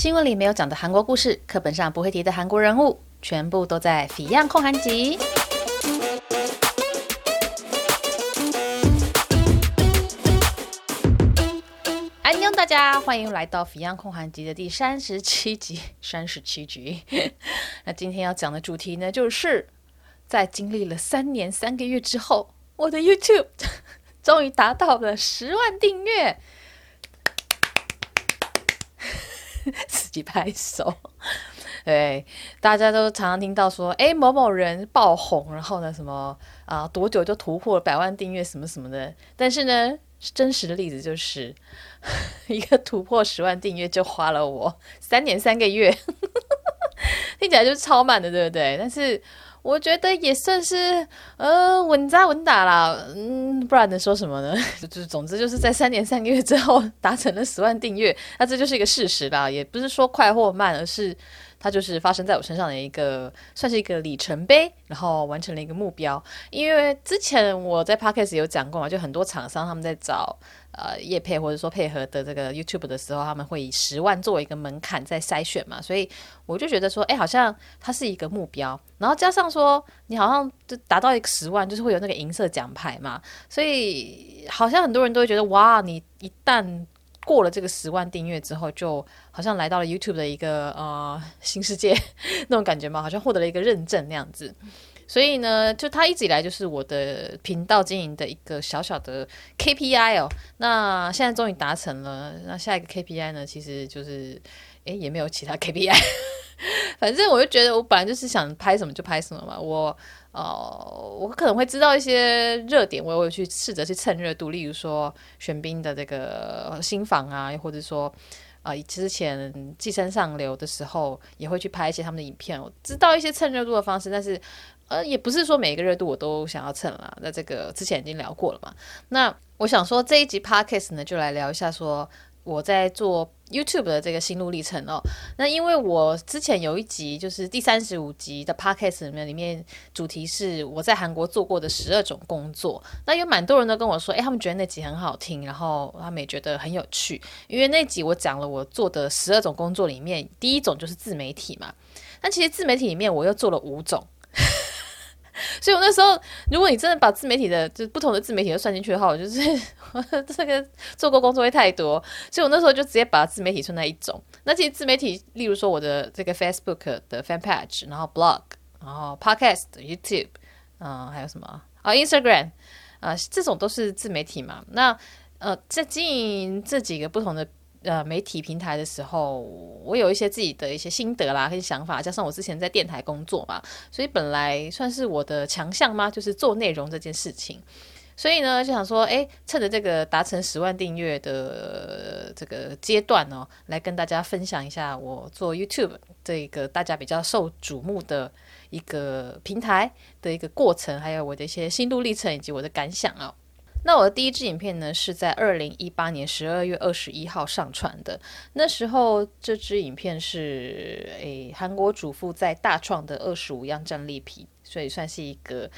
新闻里没有讲的韩国故事，课本上不会提的韩国人物，全部都在《Fion 焢韩集》。安妞，大家欢迎来到《Fion 焢韩集》的第三十七集。三十七集，那今天要讲的主题呢，就是在经历了三年三个月之后，我的 YouTube 终于达到了十万订阅。自己拍手，对，大家都常常听到说，哎，某某人爆红，然后呢，什么啊，多久就突破百万订阅，什么什么的。但是呢，真实的例子就是，一个突破十万订阅就花了我三年三个月，听起来就是超慢的，对不对？但是。我觉得也算是呃稳扎稳打啦，嗯，不然能说什么呢？就是总之就是在三年三个月之后达成了十万订阅，那这就是一个事实啦，也不是说快或慢，而是它就是发生在我身上的一个算是一个里程碑，然后完成了一个目标。因为之前我在 Podcast 有讲过嘛，就很多厂商他们在找。呃，业配或者说配合的这个 YouTube 的时候，他们会以十万作为一个门槛在筛选嘛，所以我就觉得说，哎，好像它是一个目标，然后加上说，你好像就达到一个十万，就是会有那个银色奖牌嘛，所以好像很多人都会觉得，哇，你一旦过了这个十万订阅之后，就好像来到了 YouTube 的一个呃新世界 那种感觉嘛，好像获得了一个认证那样子。所以呢，就他一直以来就是我的频道经营的一个小小的 KPI 哦。那现在终于达成了。那下一个 KPI 呢，其实就是，诶，也没有其他 KPI。反正我就觉得，我本来就是想拍什么就拍什么嘛。我，呃，我可能会知道一些热点，我也会去试着去蹭热度。例如说，玄彬的这个新房啊，又或者说，呃，之前寄生上流的时候，也会去拍一些他们的影片。我知道一些蹭热度的方式，但是。呃，也不是说每一个热度我都想要蹭啦。那这个之前已经聊过了嘛。那我想说这一集 Podcast 呢，就来聊一下说我在做 YouTube 的这个心路历程哦。那因为我之前有一集就是第三十五集的 Podcast 里面，里面主题是我在韩国做过的十二种工作。那有蛮多人都跟我说，诶，他们觉得那集很好听，然后他们也觉得很有趣。因为那集我讲了我做的十二种工作里面，第一种就是自媒体嘛。那其实自媒体里面我又做了五种。所以，我那时候，如果你真的把自媒体的，就是不同的自媒体都算进去的话，我就是这个做过工作会太多。所以我那时候就直接把自媒体算在一种。那其实自媒体，例如说我的这个 Facebook 的 Fan Page，然后 Blog，然后 Podcast、YouTube，嗯，还有什么啊？Instagram，啊，这种都是自媒体嘛。那呃，在经营这几个不同的。呃，媒体平台的时候，我有一些自己的一些心得啦，跟想法，加上我之前在电台工作嘛，所以本来算是我的强项嘛，就是做内容这件事情。所以呢，就想说，哎，趁着这个达成十万订阅的这个阶段哦，来跟大家分享一下我做 YouTube 这个大家比较受瞩目的一个平台的一个过程，还有我的一些心路历程以及我的感想啊。那我的第一支影片呢，是在二零一八年十二月二十一号上传的。那时候这支影片是诶，韩国主妇在大创的二十五样战利品，所以算是一个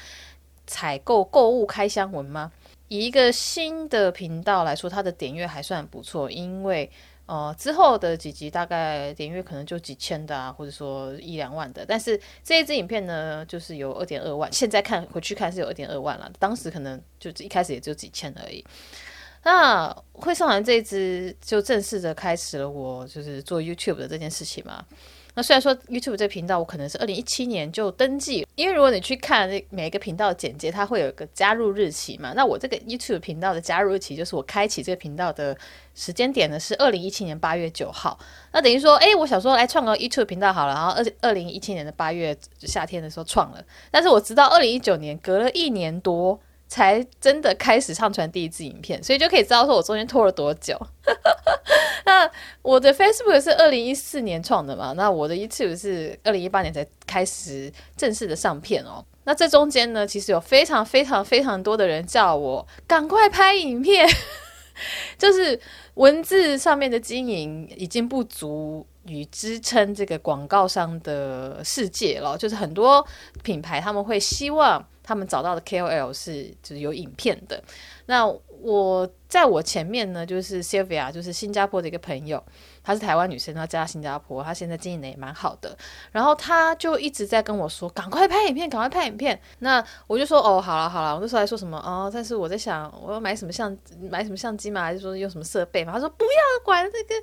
采购购物开箱文吗？以一个新的频道来说，它的点阅还算不错，因为。哦，之后的几集大概点阅可能就几千的啊，或者说一两万的。但是这一支影片呢，就是有二点二万。现在看回去看是有二点二万了，当时可能就一开始也就几千而已。那会上完这一支，就正式的开始了我就是做 YouTube 的这件事情嘛。那虽然说 YouTube 这个频道我可能是二零一七年就登记，因为如果你去看每一个频道的简介，它会有一个加入日期嘛。那我这个 YouTube 频道的加入日期就是我开启这个频道的时间点呢是二零一七年八月九号。那等于说，哎，我想说来创个 YouTube 频道好了，然后二二零一七年的八月夏天的时候创了，但是我直到二零一九年隔了一年多。才真的开始上传第一支影片，所以就可以知道说我中间拖了多久。那我的 Facebook 是二零一四年创的嘛，那我的 YouTube 是二零一八年才开始正式的上片哦。那这中间呢，其实有非常非常非常多的人叫我赶快拍影片，就是文字上面的经营已经不足以支撑这个广告商的世界了，就是很多品牌他们会希望。他们找到的 KOL 是就是有影片的，那我在我前面呢，就是 Sylvia，就是新加坡的一个朋友，她是台湾女生，她嫁新加坡，她现在经营的也蛮好的。然后她就一直在跟我说，赶快拍影片，赶快拍影片。那我就说，哦，好了好了，我那时候还说什么哦，但是我在想，我要买什么相买什么相机嘛，还是说用什么设备嘛？她说不要管这个。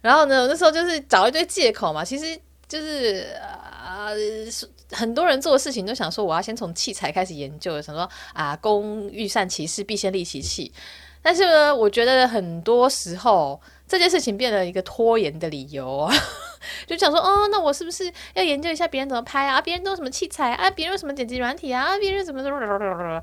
然后呢，我那时候就是找一堆借口嘛，其实就是啊、呃，很多人做的事情都想说，我要先从器材开始研究，想说啊，工欲善其事，必先利其器。但是呢，我觉得很多时候这件事情变了一个拖延的理由。就想说，哦，那我是不是要研究一下别人怎么拍啊？别人都什么器材啊？别人有什么剪辑软体啊？别人怎么怎么？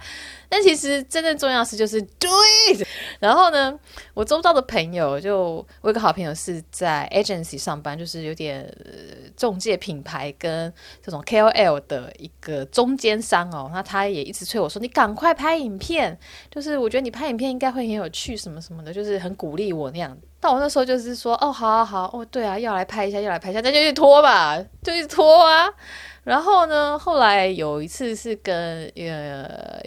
但其实真正重要的是就是 do it。然后呢，我周遭的朋友就我有个好朋友是在 agency 上班，就是有点呃中介品牌跟这种 KOL 的一个中间商哦。那他也一直催我说，你赶快拍影片，就是我觉得你拍影片应该会很有趣什么什么的，就是很鼓励我那样。但我那时候就是说，哦，好好好，哦，对啊，要来拍一下，要来拍一下，那就去拖吧，就去拖啊。然后呢，后来有一次是跟呃，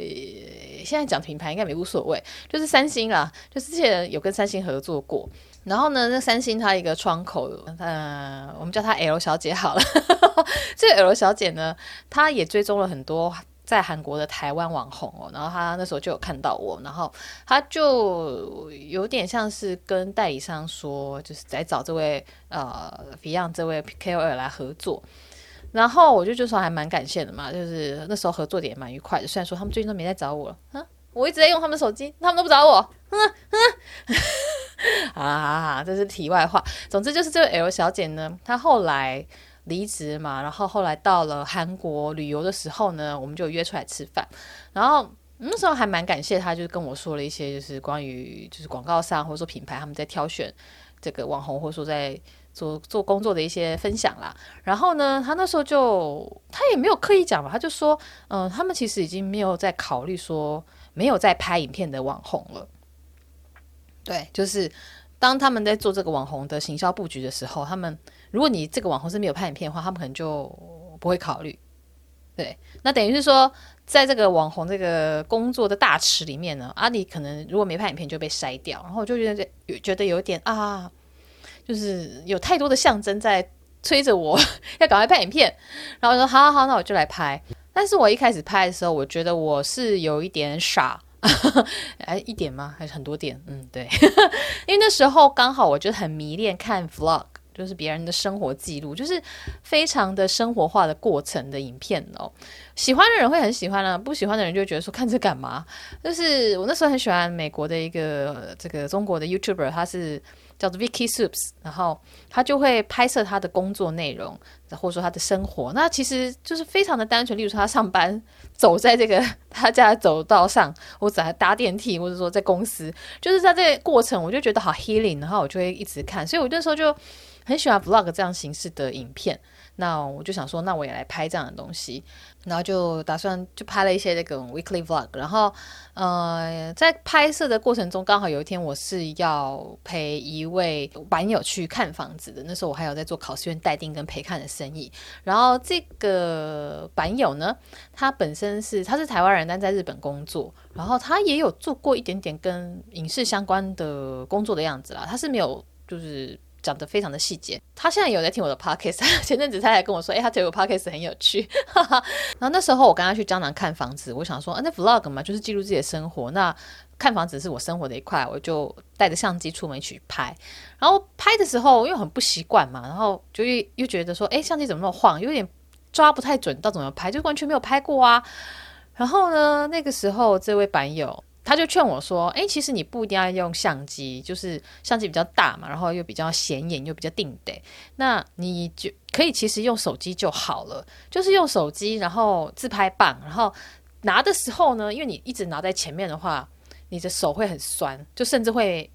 现在讲品牌应该没无所谓，就是三星啦，就是之前有跟三星合作过。然后呢，那三星它一个窗口，呃，我们叫她 L 小姐好了。这个 L 小姐呢，她也追踪了很多。在韩国的台湾网红哦，然后他那时候就有看到我，然后他就有点像是跟代理商说，就是在找这位呃 Beyond 这位 KOL 来合作，然后我就就说还蛮感谢的嘛，就是那时候合作的也蛮愉快的，虽然说他们最近都没在找我了，啊，我一直在用他们手机，他们都不找我，嗯嗯，啊，这是题外话，总之就是这位 L 小姐呢，她后来。离职嘛，然后后来到了韩国旅游的时候呢，我们就约出来吃饭。然后那时候还蛮感谢他，就是跟我说了一些，就是关于就是广告商或者说品牌他们在挑选这个网红，或者说在做做工作的一些分享啦。然后呢，他那时候就他也没有刻意讲嘛，他就说，嗯、呃，他们其实已经没有在考虑说没有在拍影片的网红了。对，就是当他们在做这个网红的行销布局的时候，他们。如果你这个网红是没有拍影片的话，他们可能就不会考虑。对，那等于是说，在这个网红这个工作的大池里面呢，阿、里可能如果没拍影片就被筛掉，然后我就觉得有觉得有点啊，就是有太多的象征在催着我要赶快拍影片，然后我说好好好，那我就来拍。但是我一开始拍的时候，我觉得我是有一点傻，哎，一点吗？还是很多点？嗯，对，因为那时候刚好我就很迷恋看 vlog。就是别人的生活记录，就是非常的生活化的过程的影片哦。喜欢的人会很喜欢啊，不喜欢的人就觉得说看这干嘛？就是我那时候很喜欢美国的一个这个中国的 YouTuber，他是叫做 Vicky Soups，然后他就会拍摄他的工作内容，或者说他的生活。那其实就是非常的单纯，例如说他上班走在这个 他家的走道上，或者还搭电梯，或者说在公司，就是在这个过程，我就觉得好 healing，然后我就会一直看。所以我那时候就。很喜欢 vlog 这样形式的影片，那我就想说，那我也来拍这样的东西，然后就打算就拍了一些这个 weekly vlog，然后呃，在拍摄的过程中，刚好有一天我是要陪一位版友去看房子的，那时候我还有在做考试院待定跟陪看的生意，然后这个版友呢，他本身是他是台湾人，但在日本工作，然后他也有做过一点点跟影视相关的工作的样子啦，他是没有就是。讲得非常的细节，他现在有在听我的 podcast，前阵子他还跟我说，哎、他觉得我 podcast 很有趣，然后那时候我跟他去江南看房子，我想说，啊，那 vlog 嘛，就是记录自己的生活，那看房子是我生活的一块，我就带着相机出门去拍。然后拍的时候，因为很不习惯嘛，然后就又又觉得说，哎、相机怎么那么晃，有点抓不太准，到怎么拍，就完全没有拍过啊。然后呢，那个时候这位版友。他就劝我说：“哎，其实你不一定要用相机，就是相机比较大嘛，然后又比较显眼，又比较定得。那你就可以其实用手机就好了，就是用手机，然后自拍棒，然后拿的时候呢，因为你一直拿在前面的话，你的手会很酸，就甚至会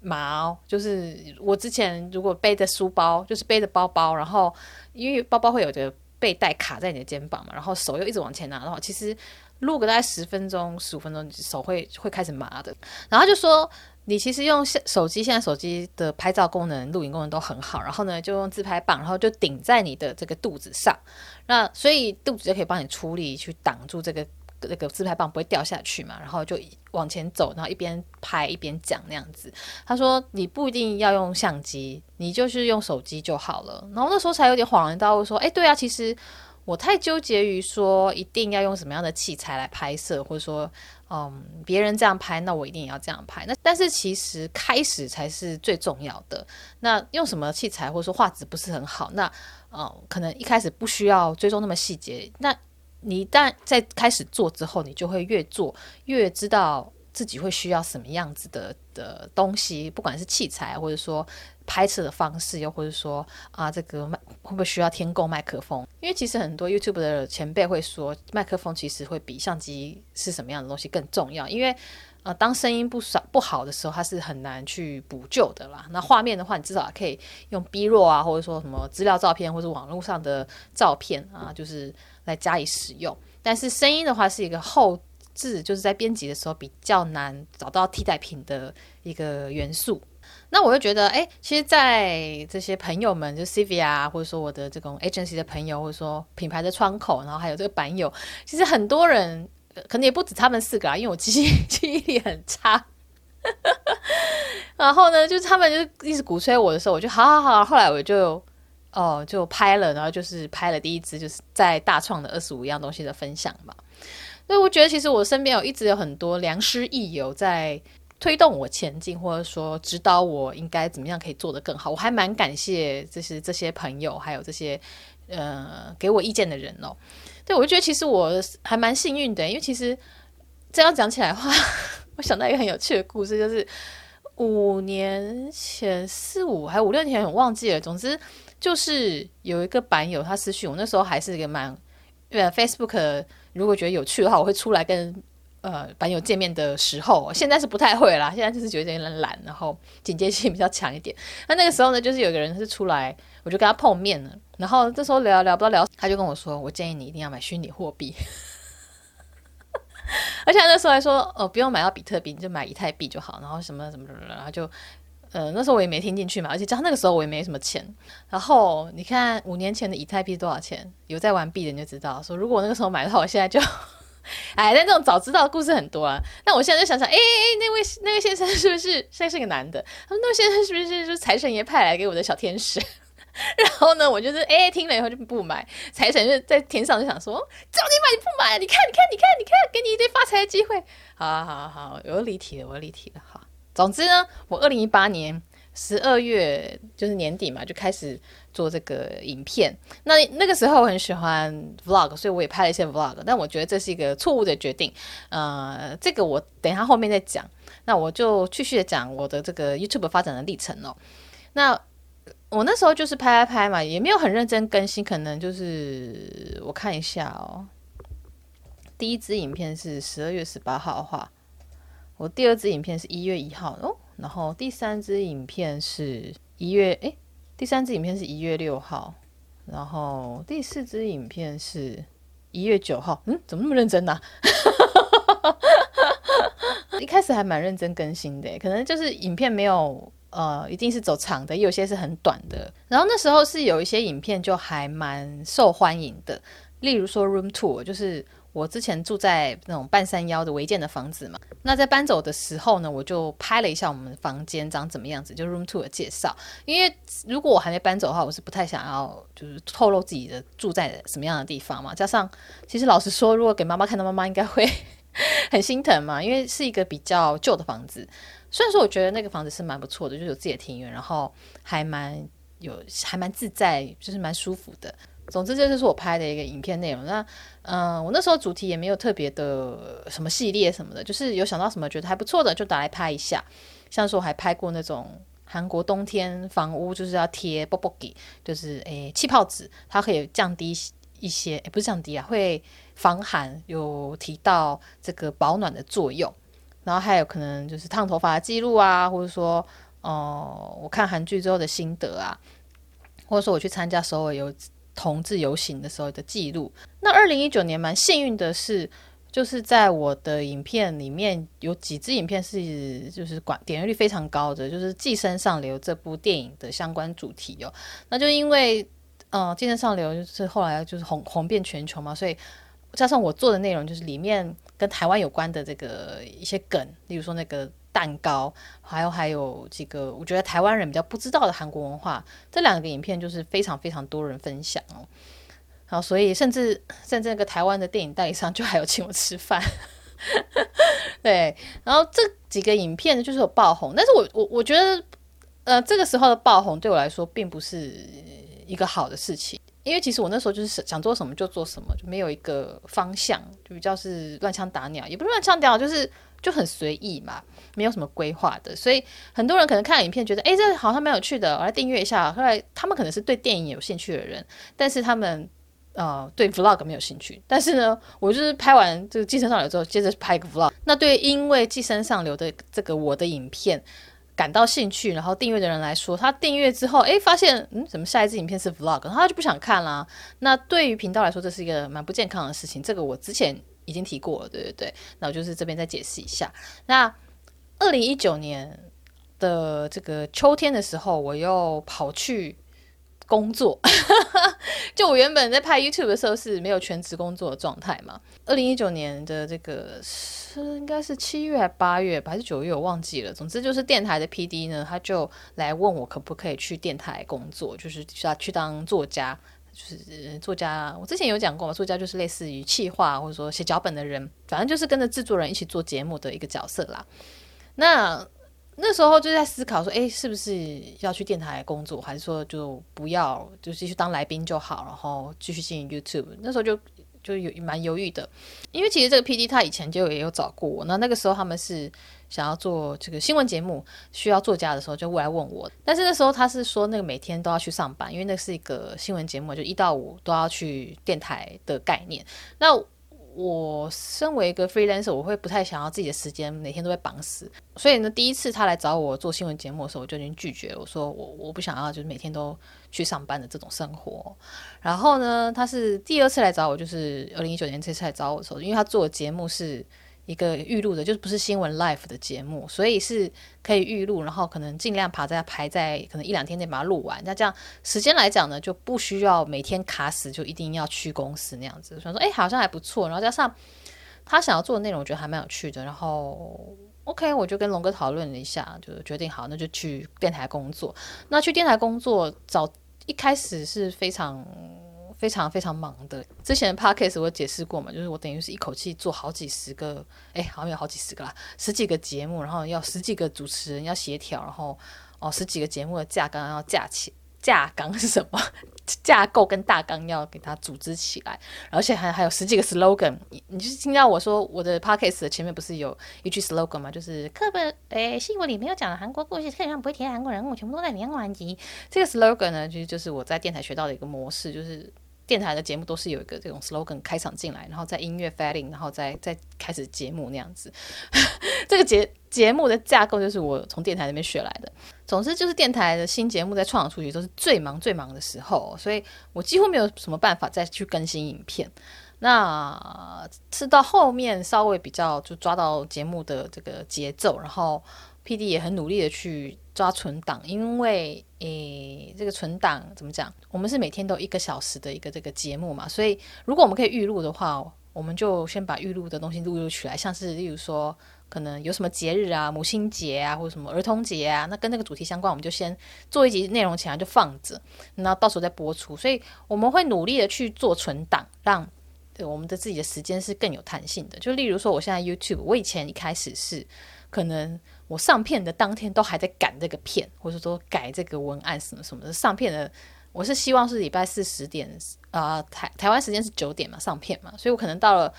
麻。就是我之前如果背着书包，就是背着包包，然后因为包包会有个背带卡在你的肩膀嘛，然后手又一直往前拿的话，其实。”录个大概十分钟、十五分钟，手会会开始麻的。然后就说，你其实用现手机，现在手机的拍照功能、录影功能都很好。然后呢，就用自拍棒，然后就顶在你的这个肚子上。那所以肚子就可以帮你出力去挡住这个那个自拍棒不会掉下去嘛，然后就往前走，然后一边拍一边讲那样子。他说你不一定要用相机，你就是用手机就好了。然后那时候才有点恍然大悟，说，哎，对啊，其实我太纠结于说一定要用什么样的器材来拍摄，或者说，嗯，别人这样拍，那我一定也要这样拍。那但是其实开始才是最重要的。那用什么器材，或者说画质不是很好，那嗯，可能一开始不需要追踪那么细节。那你一旦在开始做之后，你就会越做越知道自己会需要什么样子的的东西，不管是器材，或者说拍摄的方式，又或者说啊，这个麦会不会需要添购麦克风？因为其实很多 YouTube 的前辈会说，麦克风其实会比相机是什么样的东西更重要，因为呃，当声音不少不好的时候，它是很难去补救的啦。那画面的话，你至少可以用 B-roll 啊，或者说什么资料照片，或者网络上的照片啊，就是。来加以使用，但是声音的话是一个后字，就是在编辑的时候比较难找到替代品的一个元素。那我就觉得，哎，其实，在这些朋友们，就 c v 啊，或者说我的这种 agency 的朋友，或者说品牌的窗口，然后还有这个版友，其实很多人可能也不止他们四个啊，因为我记忆 记忆力很差。然后呢，就是他们就一直鼓吹我的时候，我就好好好，后来我就。哦，就拍了，然后就是拍了第一支，就是在大创的二十五样东西的分享嘛。所以我觉得，其实我身边有一直有很多良师益友在推动我前进，或者说指导我应该怎么样可以做得更好。我还蛮感谢，就是这些朋友，还有这些呃给我意见的人哦。对，我就觉得其实我还蛮幸运的，因为其实这样讲起来的话，我想到一个很有趣的故事，就是五年前、四五还五六年前，我忘记了。总之。就是有一个版友他私讯我，那时候还是一个蛮，呃 Facebook 如果觉得有趣的话，我会出来跟呃版友见面的时候，现在是不太会啦，现在就是觉得有点懒，然后警戒性比较强一点。那那个时候呢，就是有个人是出来，我就跟他碰面了，然后这时候聊聊不到聊，他就跟我说，我建议你一定要买虚拟货币，而且那时候还说，哦，不用买到比特币，你就买以太币就好，然后什么什么什么，然后就。呃，那时候我也没听进去嘛，而且加上那个时候我也没什么钱。然后你看五年前的以太币多少钱？有在玩币的你就知道。说如果我那个时候买的话，我现在就 哎，但这种早知道的故事很多啊。那我现在就想想，哎哎，那位那位先生是不是现在是个男的？他说那位先生是不是就是财神爷派来给我的小天使？然后呢，我就是哎听了以后就不买。财神就在天上就想说，叫你买你不买？你看你看你看你看，给你一堆发财的机会。好好好，我又离题了，我又离题了，好。总之呢，我二零一八年十二月就是年底嘛，就开始做这个影片。那那个时候我很喜欢 vlog，所以我也拍了一些 vlog。但我觉得这是一个错误的决定。呃，这个我等一下后面再讲。那我就继续的讲我的这个 YouTube 发展的历程哦。那我那时候就是拍拍拍嘛，也没有很认真更新，可能就是我看一下哦。第一支影片是十二月十八号的话。我第二支影片是一月一号哦，然后第三支影片是一月诶，第三支影片是一月六号，然后第四支影片是一月九号。嗯，怎么那么认真呢？啊？一开始还蛮认真更新的，可能就是影片没有呃，一定是走长的，有些是很短的。然后那时候是有一些影片就还蛮受欢迎的，例如说 Room Tour，就是。我之前住在那种半山腰的违建的房子嘛，那在搬走的时候呢，我就拍了一下我们房间长怎么样子，就 room to 的介绍。因为如果我还没搬走的话，我是不太想要就是透露自己的住在什么样的地方嘛。加上其实老实说，如果给妈妈看到，妈妈应该会 很心疼嘛，因为是一个比较旧的房子。虽然说我觉得那个房子是蛮不错的，就是有自己的庭院，然后还蛮有还蛮自在，就是蛮舒服的。总之，这就是我拍的一个影片内容。那，嗯、我那时候主题也没有特别的什么系列什么的，就是有想到什么觉得还不错的，就打来拍一下。像是我还拍过那种韩国冬天房屋，就是要贴 bobogi，就是诶气泡纸，它可以降低一些，诶不是降低啊，会防寒，有提到这个保暖的作用。然后还有可能就是烫头发的记录啊，或者说，哦、我看韩剧之后的心得啊，或者说我去参加首尔有。同志游行的时候的记录。那二零一九年蛮幸运的是，就是在我的影片里面有几支影片是就是管点阅率非常高的，就是《寄生上流》这部电影的相关主题哦。那就因为嗯，《寄生上流》就是后来就是红红遍全球嘛，所以加上我做的内容就是里面跟台湾有关的这个一些梗，例如说那个蛋糕，还有还有这个我觉得台湾人比较不知道的韩国文化，这两个影片就是非常非常多人分享哦。好，所以甚至甚至那个台湾的电影代理商就还有请我吃饭。对，然后这几个影片就是有爆红，但是我我我觉得，呃，这个时候的爆红对我来说并不是一个好的事情，因为其实我那时候就是想做什么就做什么，就没有一个方向，就比较是乱枪打鸟，也不是乱枪打鸟，就是就很随意嘛，没有什么规划的，所以很多人可能看影片觉得，哎，这好像蛮有趣的，我来订阅一下。后来他们可能是对电影有兴趣的人，但是他们。呃，对 vlog 没有兴趣，但是呢，我就是拍完这个《寄生上流》之后，接着拍个 vlog。那对因为《寄生上流》的这个我的影片感到兴趣，然后订阅的人来说，他订阅之后，诶，发现嗯，怎么下一支影片是 vlog，然后他就不想看啦。那对于频道来说，这是一个蛮不健康的事情。这个我之前已经提过了，对对对。那我就是这边再解释一下。那二零一九年的这个秋天的时候，我又跑去。工作，就我原本在拍 YouTube 的时候是没有全职工作的状态嘛。二零一九年的这个是应该是七月还八月还是九月，我忘记了。总之就是电台的 PD 呢，他就来问我可不可以去电台工作，就是需要去当作家，就是作家。我之前有讲过嘛，作家就是类似于企划或者说写脚本的人，反正就是跟着制作人一起做节目的一个角色啦。那那时候就在思考说，哎，是不是要去电台工作，还是说就不要，就继续当来宾就好，然后继续经营 YouTube。那时候就就有蛮犹豫的，因为其实这个 PD 他以前就也有找过我，那那个时候他们是想要做这个新闻节目，需要作家的时候就过来问我，但是那时候他是说那个每天都要去上班，因为那是一个新闻节目，就一到五都要去电台的概念。那我身为一个 freelancer，我会不太想要自己的时间每天都被绑死，所以呢，第一次他来找我做新闻节目的时候，我就已经拒绝了。我说我我不想要，就是每天都去上班的这种生活。然后呢，他是第二次来找我，就是二零一九年这次来找我的时候，因为他做的节目是。一个预录的，就是不是新闻 live 的节目，所以是可以预录，然后可能尽量排在排在可能一两天内把它录完。那这样时间来讲呢，就不需要每天卡死，就一定要去公司那样子。所以说，哎，好像还不错。然后加上他想要做的内容，我觉得还蛮有趣的。然后 OK，我就跟龙哥讨论了一下，就决定好，那就去电台工作。那去电台工作，早一开始是非常。非常非常忙的，之前的 podcast 我解释过嘛，就是我等于是一口气做好几十个，哎，好像有好几十个啦，十几个节目，然后要十几个主持人要协调，然后哦十几个节目的架纲要架起，架纲是什么？架构跟大纲要给它组织起来，而且还还有十几个 slogan，你你就是听到我说我的 podcast 的前面不是有一句 slogan 吗？就是课本哎新闻里没有讲的韩国故事，课本上不会提韩国人物，全部都在连环集。这个 slogan 呢，其实就是我在电台学到的一个模式，就是。电台的节目都是有一个这种 slogan 开场进来，然后在音乐 fading，然后再再开始节目那样子。这个节节目的架构就是我从电台那边学来的。总之就是电台的新节目在创出去都是最忙最忙的时候，所以我几乎没有什么办法再去更新影片。那是到后面稍微比较就抓到节目的这个节奏，然后 PD 也很努力的去。抓存档，因为诶，这个存档怎么讲？我们是每天都一个小时的一个这个节目嘛，所以如果我们可以预录的话，我们就先把预录的东西录录起来。像是例如说，可能有什么节日啊，母亲节啊，或者什么儿童节啊，那跟那个主题相关，我们就先做一集内容起来就放着，然后到时候再播出。所以我们会努力的去做存档，让我们的自己的时间是更有弹性的。就例如说，我现在 YouTube，我以前一开始是可能。我上片的当天都还在赶这个片，或者说改这个文案什么什么的。上片的我是希望是礼拜四十点啊、台台湾时间是九点嘛，上片嘛，所以我可能到了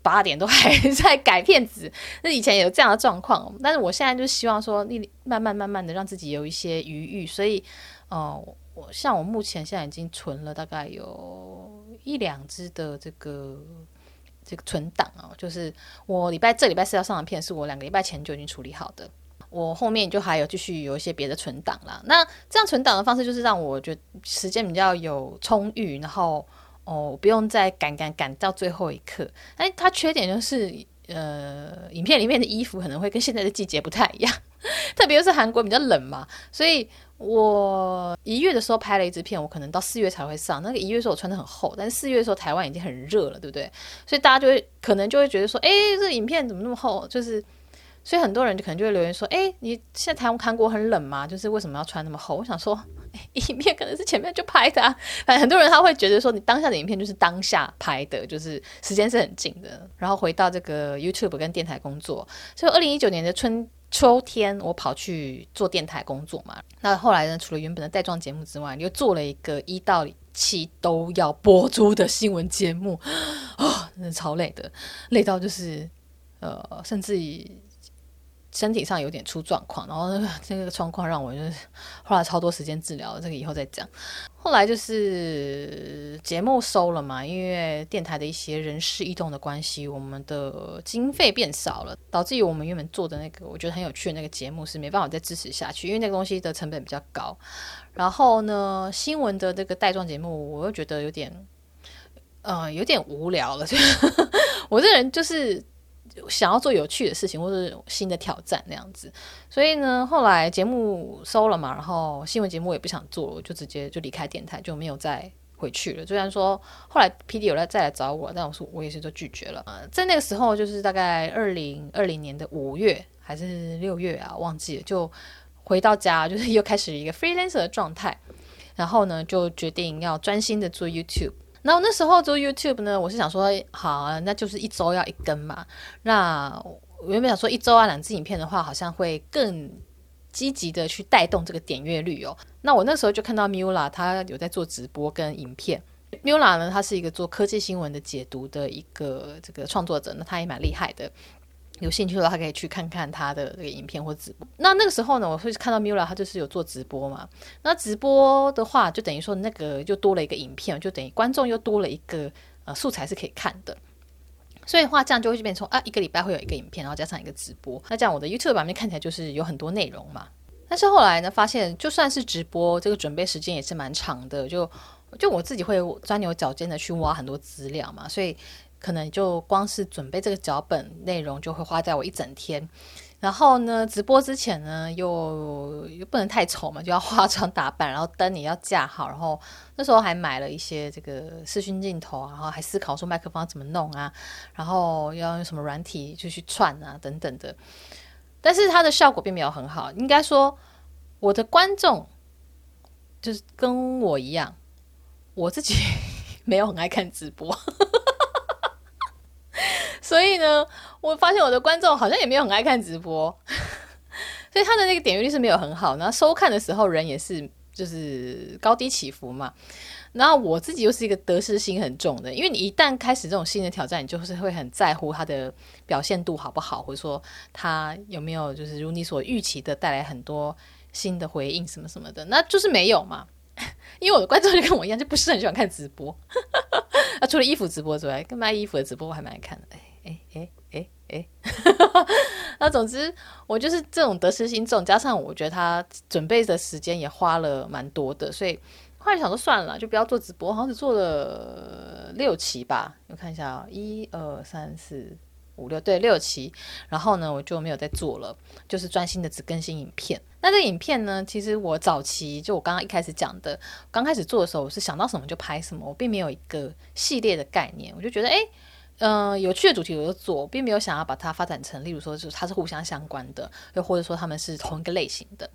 八点都还在改片子。那以前有这样的状况，但是我现在就希望说，你慢慢慢慢的让自己有一些余裕。所以，哦、我像我目前现在已经存了大概有一两支的这个。这个存档哦，就是我礼拜这礼拜四要上的片，是我两个礼拜前就已经处理好的。我后面就还有继续有一些别的存档啦。那这样存档的方式，就是让我觉得时间比较有充裕，然后哦不用再赶赶赶到最后一刻。哎，它缺点就是，呃，影片里面的衣服可能会跟现在的季节不太一样，特别是韩国比较冷嘛，所以我一月的时候拍了一支片，我可能到四月才会上。那个一月的时候我穿得很厚，但是四月的时候台湾已经很热了，对不对？所以大家就会可能就会觉得说，哎，这影片怎么那么厚？就是，所以很多人就可能就会留言说，哎，你现在台湾韩国很冷吗？就是为什么要穿那么厚？我想说，影片可能是前面就拍的啊。反正很多人他会觉得说，你当下的影片就是当下拍的，就是时间是很近的。然后回到这个 YouTube 跟电台工作，所以二零一九年的春。秋天，我跑去做电台工作嘛。那后来呢，除了原本的带状节目之外，又做了一个一到七都要播出的新闻节目，啊、真的超累的，累到就是，呃，甚至于。身体上有点出状况，然后那个这个状况让我就是花了超多时间治疗，这个以后再讲。后来就是节目收了嘛，因为电台的一些人事异动的关系，我们的经费变少了，导致于我们原本做的那个我觉得很有趣的那个节目是没办法再支持下去，因为那个东西的成本比较高。然后呢，新闻的这个带状节目，我又觉得有点，呃，有点无聊了。我这人就是。想要做有趣的事情，或是新的挑战那样子，所以呢，后来节目收了嘛，然后新闻节目也不想做了，我就直接就离开电台，就没有再回去了。虽然说后来 PD 有来再来找我，但我说我也是都拒绝了。呃，在那个时候，就是大概二零二零年的五月还是六月啊，忘记了，就回到家，就是又开始一个 freelancer 的状态，然后呢，就决定要专心的做 YouTube。那我那时候做 YouTube 呢，我是想说，好啊，那就是一周要一更嘛。那我原本想说一周啊两支影片的话，好像会更积极的去带动这个点阅率哦。那我那时候就看到 Miula 他有在做直播跟影片。Miula 呢，他是一个做科技新闻的解读的一个这个创作者，那他也蛮厉害的。有兴趣的话，可以去看看他的这个影片或直播。那那个时候呢，我会看到 Miula 他就是有做直播嘛。那直播的话，就等于说那个就多了一个影片，就等于观众又多了一个呃素材是可以看的。所以的话，这样就会变成啊，一个礼拜会有一个影片，然后加上一个直播。那这样我的 YouTube 版面看起来就是有很多内容嘛。但是后来呢，发现就算是直播，这个准备时间也是蛮长的。就就我自己会钻牛角尖的去挖很多资料嘛，所以。可能就光是准备这个脚本内容就会花在我一整天，然后呢，直播之前呢又又不能太丑嘛，就要化妆打扮，然后灯也要架好，然后那时候还买了一些这个视讯镜头啊，然后还思考说麦克风要怎么弄啊，然后要用什么软体就去串啊等等的，但是它的效果并没有很好，应该说我的观众就是跟我一样，我自己 没有很爱看直播。所以呢，我发现我的观众好像也没有很爱看直播，所以他的那个点阅率是没有很好。然后收看的时候人也是就是高低起伏嘛。然后我自己又是一个得失心很重的，因为你一旦开始这种新的挑战，你就是会很在乎他的表现度好不好，或者说他有没有就是如你所预期的带来很多新的回应什么什么的，那就是没有嘛。因为我的观众就跟我一样，就不是很喜欢看直播。啊，除了衣服直播之外，跟卖衣服的直播我还蛮爱看的。哎。哎哎哎哎，那总之我就是这种得失心重，加上我觉得他准备的时间也花了蛮多的，所以后来想说算了，就不要做直播，好像只做了六期吧，我看一下啊，一二三四五六，对，六期，然后呢我就没有再做了，就是专心的只更新影片。那这个影片呢，其实我早期就我刚刚一开始讲的，刚开始做的时候我是想到什么就拍什么，我并没有一个系列的概念，我就觉得哎。诶嗯、有趣的主题我就做，并没有想要把它发展成，例如说，就是它是互相相关的，又或者说他们是同一个类型的。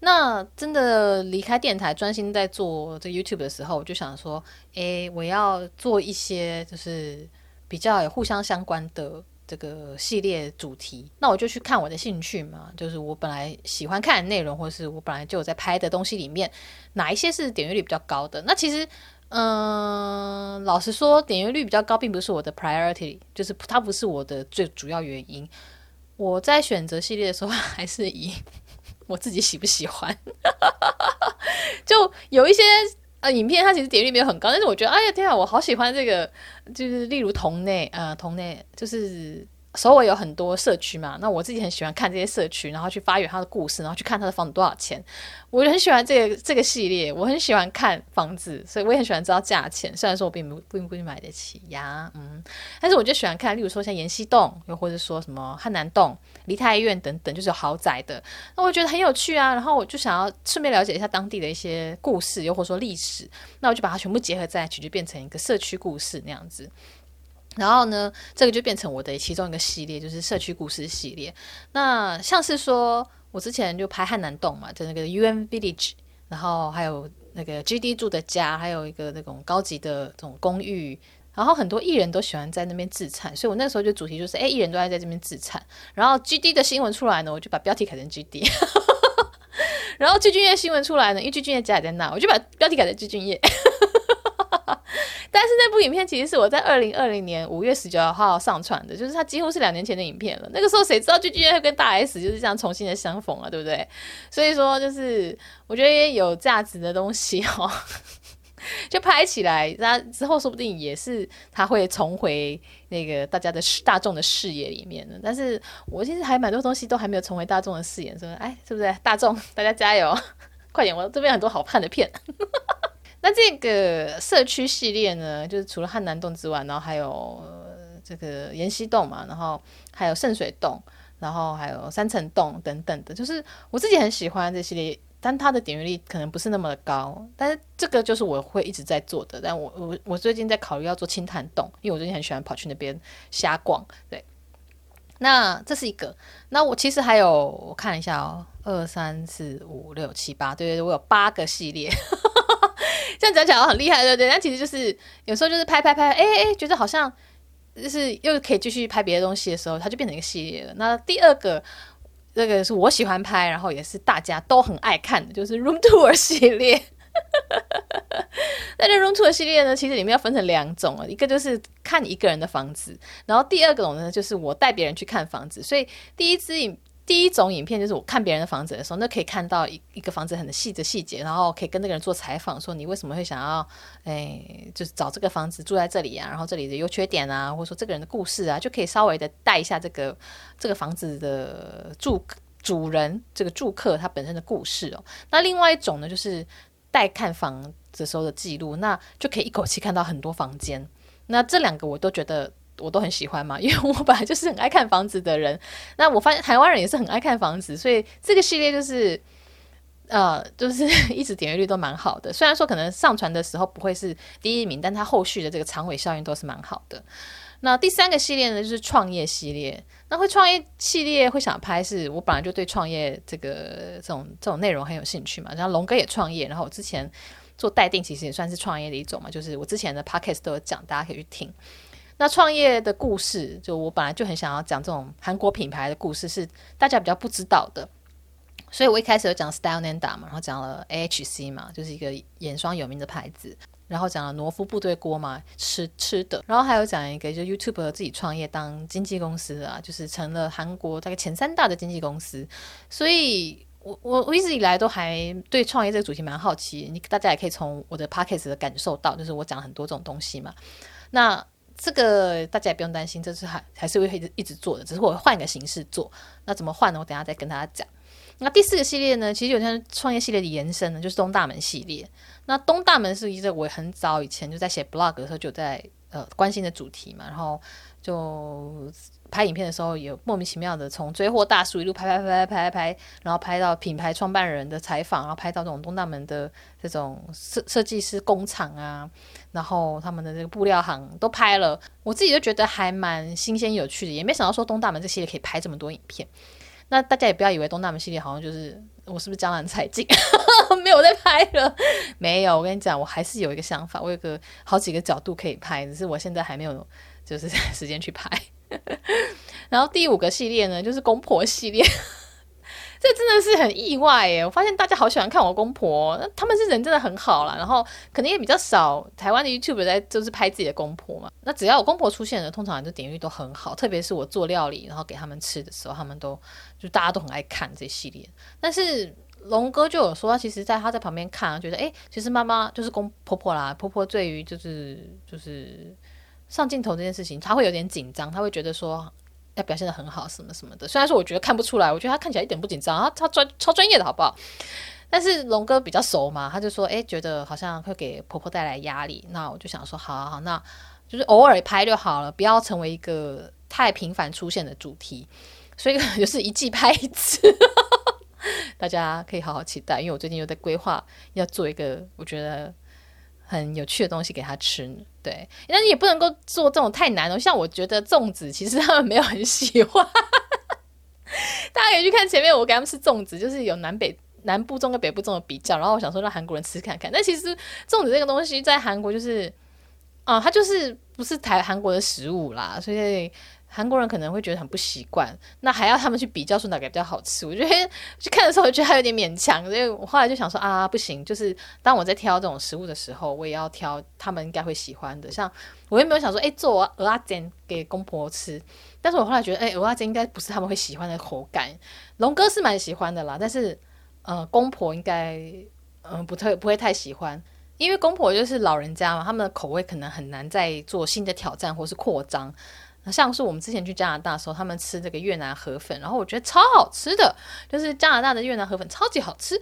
那真的离开电台，专心在做这 YouTube 的时候，我就想说，诶，我要做一些就是比较有互相相关的这个系列主题。那我就去看我的兴趣嘛，就是我本来喜欢看的内容，或是我本来就有在拍的东西里面，哪一些是点阅率比较高的？那其实。嗯，老实说，点阅率比较高，并不是我的 priority，就是它不是我的最主要原因。我在选择系列的时候，还是以我自己喜不喜欢。就有一些呃影片，它其实点阅率没有很高，但是我觉得，哎呀天啊，我好喜欢这个，就是例如同内呃同内，就是首尔有很多社区嘛，那我自己很喜欢看这些社区，然后去发掘它的故事，然后去看它的房子多少钱。我就很喜欢这个这个系列，我很喜欢看房子，所以我也很喜欢知道价钱。虽然说我并不并不一定买得起呀，嗯，但是我就喜欢看，例如说像延禧洞，又或者说什么汉南洞、梨泰院等等，就是有豪宅的，那我觉得很有趣啊。然后我就想要顺便了解一下当地的一些故事，又或者说历史，那我就把它全部结合在一起，就变成一个社区故事那样子。然后呢，这个就变成我的其中一个系列，就是社区故事系列。那像是说，我之前就拍汉南洞嘛，在那个 UN Village，然后还有那个 GD 住的家，还有一个那种高级的这种公寓。然后很多艺人都喜欢在那边自产，所以我那时候就主题就是，哎，艺人都爱在这边自产。然后 GD 的新闻出来呢，我就把标题改成 GD。然后具俊业新闻出来呢，因为具俊业家也在那，我就把标题改成具俊业。但是那部影片其实是我在二零二零年五月十九号上传的，就是它几乎是两年前的影片了。那个时候谁知道具俊曄会跟大 S 就是这样重新的相逢啊，对不对？所以说就是我觉得有价值的东西哦，就拍起来，那之后说不定也是他会重回那个大家的大众的视野里面的。但是我其实还蛮多东西都还没有重回大众的视野，说哎，是不是？大众大家加油，快点！我这边很多好看的片。那这个社区系列呢，就是除了汉南洞之外，然后还有这个延禧洞嘛，然后还有圣水洞，然后还有三层洞等等的，就是我自己很喜欢这系列，但它的点阅率可能不是那么的高，但是这个就是我会一直在做的。但我我我最近在考虑要做清潭洞，因为我最近很喜欢跑去那边瞎逛。对，那这是一个。那我其实还有我看一下哦，二三四五六七八，对对，我有八个系列。这样讲起来很厉害，对不对？但其实就是有时候就是拍拍拍，哎哎，觉得好像就是又可以继续拍别的东西的时候，它就变成一个系列了。那第二个，这个是我喜欢拍，然后也是大家都很爱看的，就是 Room Tour 系列。那这 Room Tour 系列呢，其实里面要分成两种啊，一个就是看一个人的房子，然后第二种呢，就是我带别人去看房子。所以第一支影。第一种影片就是我看别人的房子的时候，那可以看到一一个房子很细的细节，然后可以跟那个人做采访，说你为什么会想要，哎，就是找这个房子住在这里啊，然后这里的优缺点啊，或者说这个人的故事啊，就可以稍微的带一下这个这个房子的住主人这个住客他本身的故事哦。那另外一种呢，就是带看房的时候的记录，那就可以一口气看到很多房间。那这两个我都觉得。我都很喜欢嘛，因为我本来就是很爱看房子的人。那我发现台湾人也是很爱看房子，所以这个系列就是，呃，就是 一直点阅率都蛮好的。虽然说可能上传的时候不会是第一名，但它后续的这个长尾效应都是蛮好的。那第三个系列呢，就是创业系列。那会创业系列会想拍是，是我本来就对创业这个这种这种内容很有兴趣嘛。然后龙哥也创业，然后我之前做待定，其实也算是创业的一种嘛。就是我之前的 podcast 都有讲，大家可以去听。那创业的故事，就我本来就很想要讲这种韩国品牌的故事，是大家比较不知道的。所以我一开始有讲 Stylenanda 嘛，然后讲了 AHC 嘛，就是一个眼霜有名的牌子，然后讲了诺夫部队锅嘛，吃吃的，然后还有讲一个就 YouTube 自己创业当经纪公司啊，就是成了韩国大概前三大的经纪公司。所以我我我一直以来都还对创业这个主题蛮好奇，你大家也可以从我的 Podcast 的感受到，就是我讲很多这种东西嘛。那这个大家也不用担心，这是还还是会一直一直做的，只是我换一个形式做。那怎么换呢？我等下再跟大家讲。那第四个系列呢，其实有像创业系列的延伸呢，就是东大门系列。那东大门是一个我很早以前就在写 blog 的时候就在呃关心的主题嘛，然后就。拍影片的时候，也莫名其妙的从追货大叔一路拍拍拍拍拍，然后拍到品牌创办人的采访，然后拍到这种东大门的这种设设计师工厂啊，然后他们的这个布料行都拍了。我自己就觉得还蛮新鲜有趣的，也没想到说东大门这系列可以拍这么多影片。那大家也不要以为东大门系列好像就是我是不是江南才尽没有在拍了？没有，我跟你讲，我还是有一个想法，我有个好几个角度可以拍，只是我现在还没有就是 时间去拍。然后第五个系列呢，就是公婆系列，这真的是很意外耶！我发现大家好喜欢看我公婆，那他们是人真的很好啦。然后可能也比较少台湾的 YouTube 在就是拍自己的公婆嘛。那只要有公婆出现的，通常就点击率都很好。特别是我做料理，然后给他们吃的时候，他们都就大家都很爱看这系列。但是龙哥就有说，其实在他在旁边看，觉得哎，其实妈妈就是公婆婆啦，婆婆对于就是就是。上镜头这件事情，他会有点紧张，他会觉得说，要表现得很好，什么什么的。虽然说我觉得看不出来，我觉得他看起来一点不紧张，他他专超专业的，好不好？但是龙哥比较熟嘛，他就说，哎，觉得好像会给婆婆带来压力。那我就想说，好好好，那就是偶尔拍就好了，不要成为一个太频繁出现的主题。所以可 能就是一季拍一次，大家可以好好期待。因为我最近又在规划要做一个我觉得很有趣的东西给他吃，对。但是也不能够做这种太难的，像我觉得粽子，其实他们没有很喜欢。大家可以去看前面我给他们吃粽子，就是有南北南部粽跟北部粽的比较。然后我想说让韩国人吃看看，但其实粽子这个东西在韩国就是啊，它就是不是台韩国的食物啦，所以。韩国人可能会觉得很不习惯，那还要他们去比较说哪个比较好吃。我觉得 去看的时候，我觉得还有点勉强。所以我后来就想说啊，不行，就是当我在挑这种食物的时候，我也要挑他们应该会喜欢的。像我也没有想说，哎，做蚵仔煎给公婆吃。但是我后来觉得，哎，蚵仔煎应该不是他们会喜欢的口感。龙哥是蛮喜欢的啦，但是呃，公婆应该嗯、不太不会太喜欢，因为公婆就是老人家嘛，他们的口味可能很难再做新的挑战或是扩张。像是我们之前去加拿大的时候，他们吃这个越南河粉，然后我觉得超好吃的，就是加拿大的越南河粉超级好吃。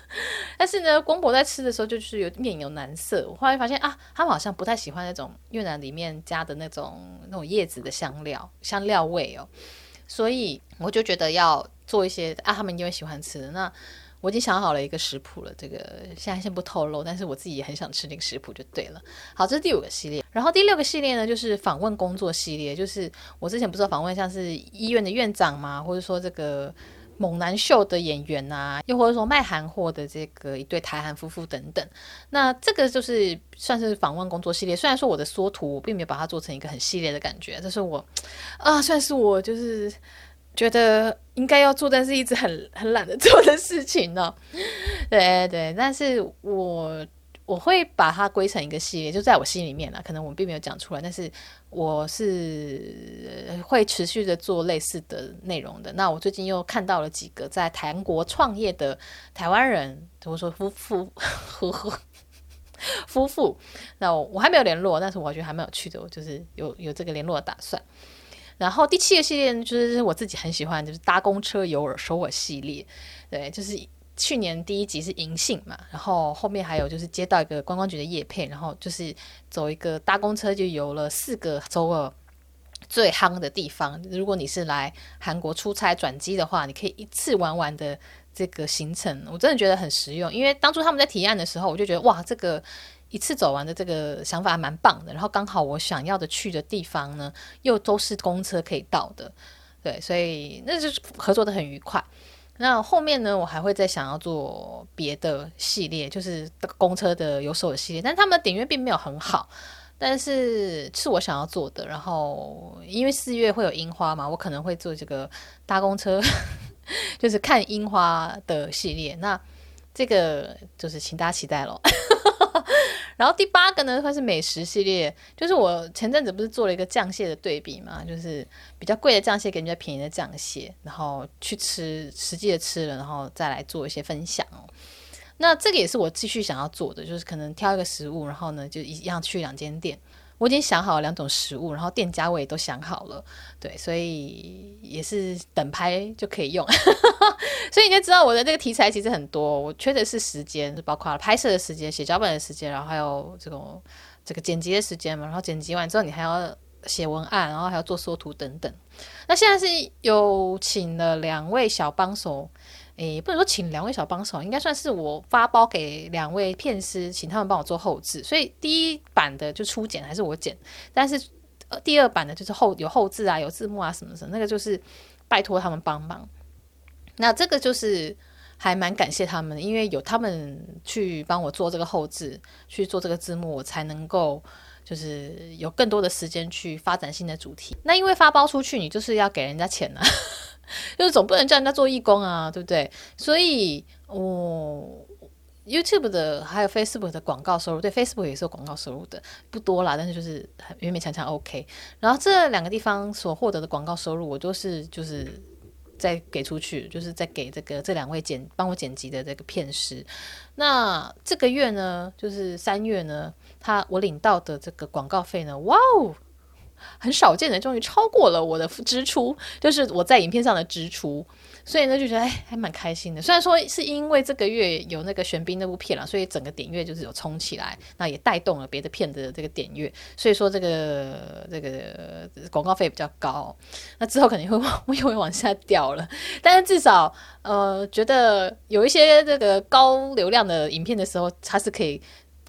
但是呢，公婆在吃的时候就是有面有难色。我后来发现啊，他们好像不太喜欢那种越南里面加的那种那种叶子的香料香料味哦，所以我就觉得要做一些啊，他们因为喜欢吃的那。我已经想好了一个食谱了，这个现在先不透露，但是我自己也很想吃那个食谱就对了。好，这是第五个系列，然后第六个系列呢，就是访问工作系列，就是我之前不是访问像是医院的院长嘛，或者说这个猛男秀的演员啊，又或者说卖韩货的这个一对台韩夫妇等等。那这个就是算是访问工作系列，虽然说我的缩图我并没有把它做成一个很系列的感觉，这是我啊，算是我就是。觉得应该要做，但是一直很很懒得做的事情呢、哦。对对，但是我我会把它归成一个系列，就在我心里面了。可能我并没有讲出来，但是我是会持续的做类似的内容的。那我最近又看到了几个在韩国创业的台湾人，怎么说夫妇呵呵夫妇？那我，我还没有联络，但是我觉得还蛮有趣的，我就是有有这个联络的打算。然后第七个系列呢，就是我自己很喜欢，就是搭公车游尔首尔系列。对，就是去年第一集是银杏嘛，然后后面还有就是接到一个观光局的叶片，然后就是走一个搭公车就游了四个首尔最夯的地方。如果你是来韩国出差转机的话，你可以一次玩完的这个行程，我真的觉得很实用。因为当初他们在提案的时候，我就觉得哇，这个。一次走完的这个想法还蛮棒的，然后刚好我想要的去的地方呢，又都是公车可以到的，对，所以那就是合作的很愉快。那后面呢，我还会再想要做别的系列，就是公车的有手的系列，但他们的点阅并没有很好，但是是我想要做的。然后因为四月会有樱花嘛，我可能会做这个搭公车，就是看樱花的系列。那这个就是请大家期待喽。然后第八个呢，它是美食系列，就是我前阵子不是做了一个酱蟹的对比嘛，就是比较贵的酱蟹跟比较便宜的酱蟹，然后去吃实际的吃了，然后再来做一些分享哦。那这个也是我继续想要做的，就是可能挑一个食物，然后呢就一样去两间店。我已经想好了两种食物，然后店家我也都想好了，对，所以也是等拍就可以用，所以你就知道我的这个题材其实很多，我缺的是时间，就包括拍摄的时间、写脚本的时间，然后还有这种这个剪辑的时间嘛，然后剪辑完之后你还要写文案，然后还要做缩图等等。那现在是有请了两位小帮手。诶，不能说请两位小帮手，应该算是我发包给两位片师，请他们帮我做后制。所以第一版的就初剪还是我剪，但是呃第二版的就是后有后制啊，有字幕啊什么什么，那个就是拜托他们帮忙。那这个就是还蛮感谢他们的，因为有他们去帮我做这个后制，去做这个字幕，我才能够就是有更多的时间去发展新的主题。那因为发包出去，你就是要给人家钱啊。就是总不能叫人家做义工啊，对不对？所以，我、YouTube 的还有 Facebook 的广告收入，对 Facebook 也是有广告收入的，不多啦，但是就是勉勉强强 OK。然后这两个地方所获得的广告收入，我都是就是再给出去，就是再给这个这两位剪帮我剪辑的这个片师。那这个月呢，就是三月呢，他我领到的这个广告费呢，哇哦！很少见的，终于超过了我的支出，就是我在影片上的支出。所以呢，就觉得哎，还蛮开心的。虽然说是因为这个月有那个玄彬那部片了，所以整个点阅就是有冲起来，那也带动了别的片子的这个点阅。所以说这个这个广告费比较高，那之后肯定会往又会往下掉了。但是至少呃，觉得有一些这个高流量的影片的时候，它是可以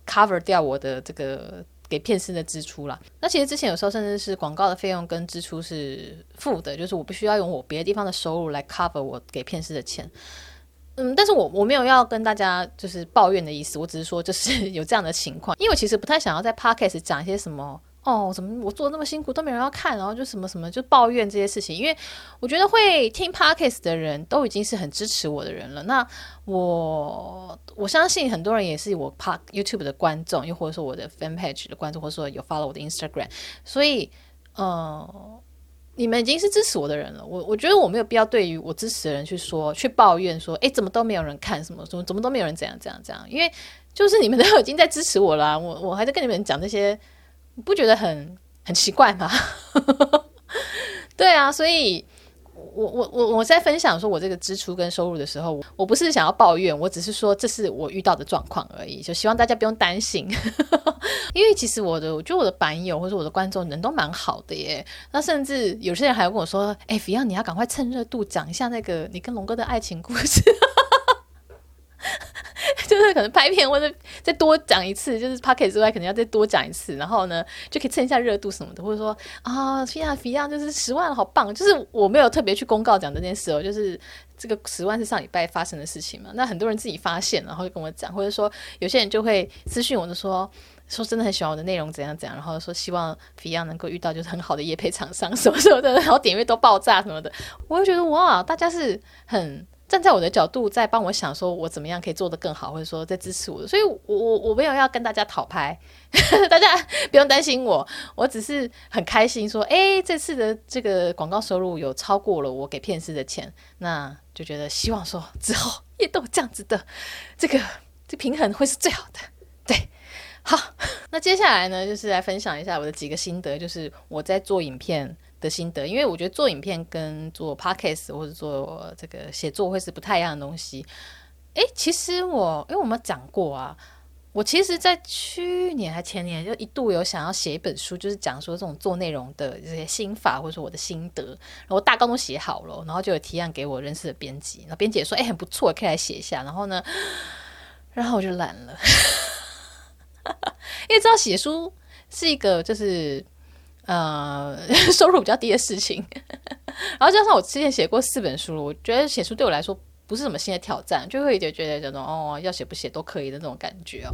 cover 掉我的这个。给片师的支出啦，那其实之前有时候甚至是广告的费用跟支出是负的，就是我不需要用我别的地方的收入来 cover 我给片师的钱。嗯，但是我我没有要跟大家就是抱怨的意思，我只是说就是 有这样的情况，因为我其实不太想要在 podcast 讲一些什么。哦，怎么我做的那么辛苦都没人要看，然后就什么什么就抱怨这些事情。因为我觉得会听 Podcast 的人都已经是很支持我的人了。那我我相信很多人也是我 Park YouTube 的观众，又或者说我的 Fan Page 的观众，或者说有 follow 我的 Instagram。所以，呃，你们已经是支持我的人了。我我觉得我没有必要对于我支持的人去说去抱怨说，哎，怎么都没有人看，什么什么怎么都没有人怎样怎样怎样。因为就是你们都已经在支持我了，我我还在跟你们讲这些。不觉得很很奇怪吗？对啊，所以我我我我在分享说我这个支出跟收入的时候，我不是想要抱怨，我只是说这是我遇到的状况而已，就希望大家不用担心。因为其实我的，我觉得我的版友或者我的观众人都蛮好的耶。那甚至有些人还跟我说：“哎，Fion，你要赶快趁热度讲一下那个你跟龙哥的爱情故事。” 就是可能拍片或者再多讲一次，就是 pocket 之外，可能要再多讲一次，然后呢，就可以蹭一下热度什么的，或者说啊，菲亚菲亚就是十万好棒，就是我没有特别去公告讲这件事哦，就是这个十万是上礼拜发生的事情嘛，那很多人自己发现，然后就跟我讲，或者说有些人就会私信我，就说说真的很喜欢我的内容怎样怎样，然后说希望菲亚能够遇到就是很好的业配厂商什么什么的，然后点阅都爆炸什么的，我就觉得哇，大家是很。站在我的角度，在帮我想说，我怎么样可以做得更好，或者说在支持我，所以我我我没有要跟大家讨拍，大家 不用担心我，我只是很开心说，哎，这次的这个广告收入有超过了我给片师的钱，那就觉得希望说之后 也都这样子的，这个这平衡会是最好的，对，好，那接下来呢，就是来分享一下我的几个心得，就是我在做影片。的心得，因为我觉得做影片跟做 podcast 或者做这个写作会是不太一样的东西。诶，其实我因为我们讲过啊，我其实，在去年还前年就一度有想要写一本书，就是讲说这种做内容的这些心法或者说我的心得，然后大纲都写好了，然后就有提案给我认识的编辑，然后编辑也说，诶，很不错，可以来写一下。然后呢，然后我就懒了，因为知道写书是一个就是。呃，收入比较低的事情，然后加上我之前写过四本书，我觉得写书对我来说不是什么新的挑战，就会有觉得这种哦，要写不写都可以的那种感觉哦。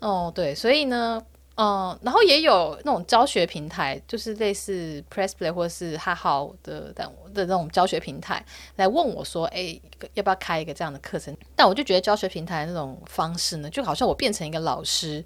哦，对，所以呢，嗯、然后也有那种教学平台，就是类似 PressPlay 或是哈好的的的那种教学平台来问我说，哎，要不要开一个这样的课程？但我就觉得教学平台那种方式呢，就好像我变成一个老师。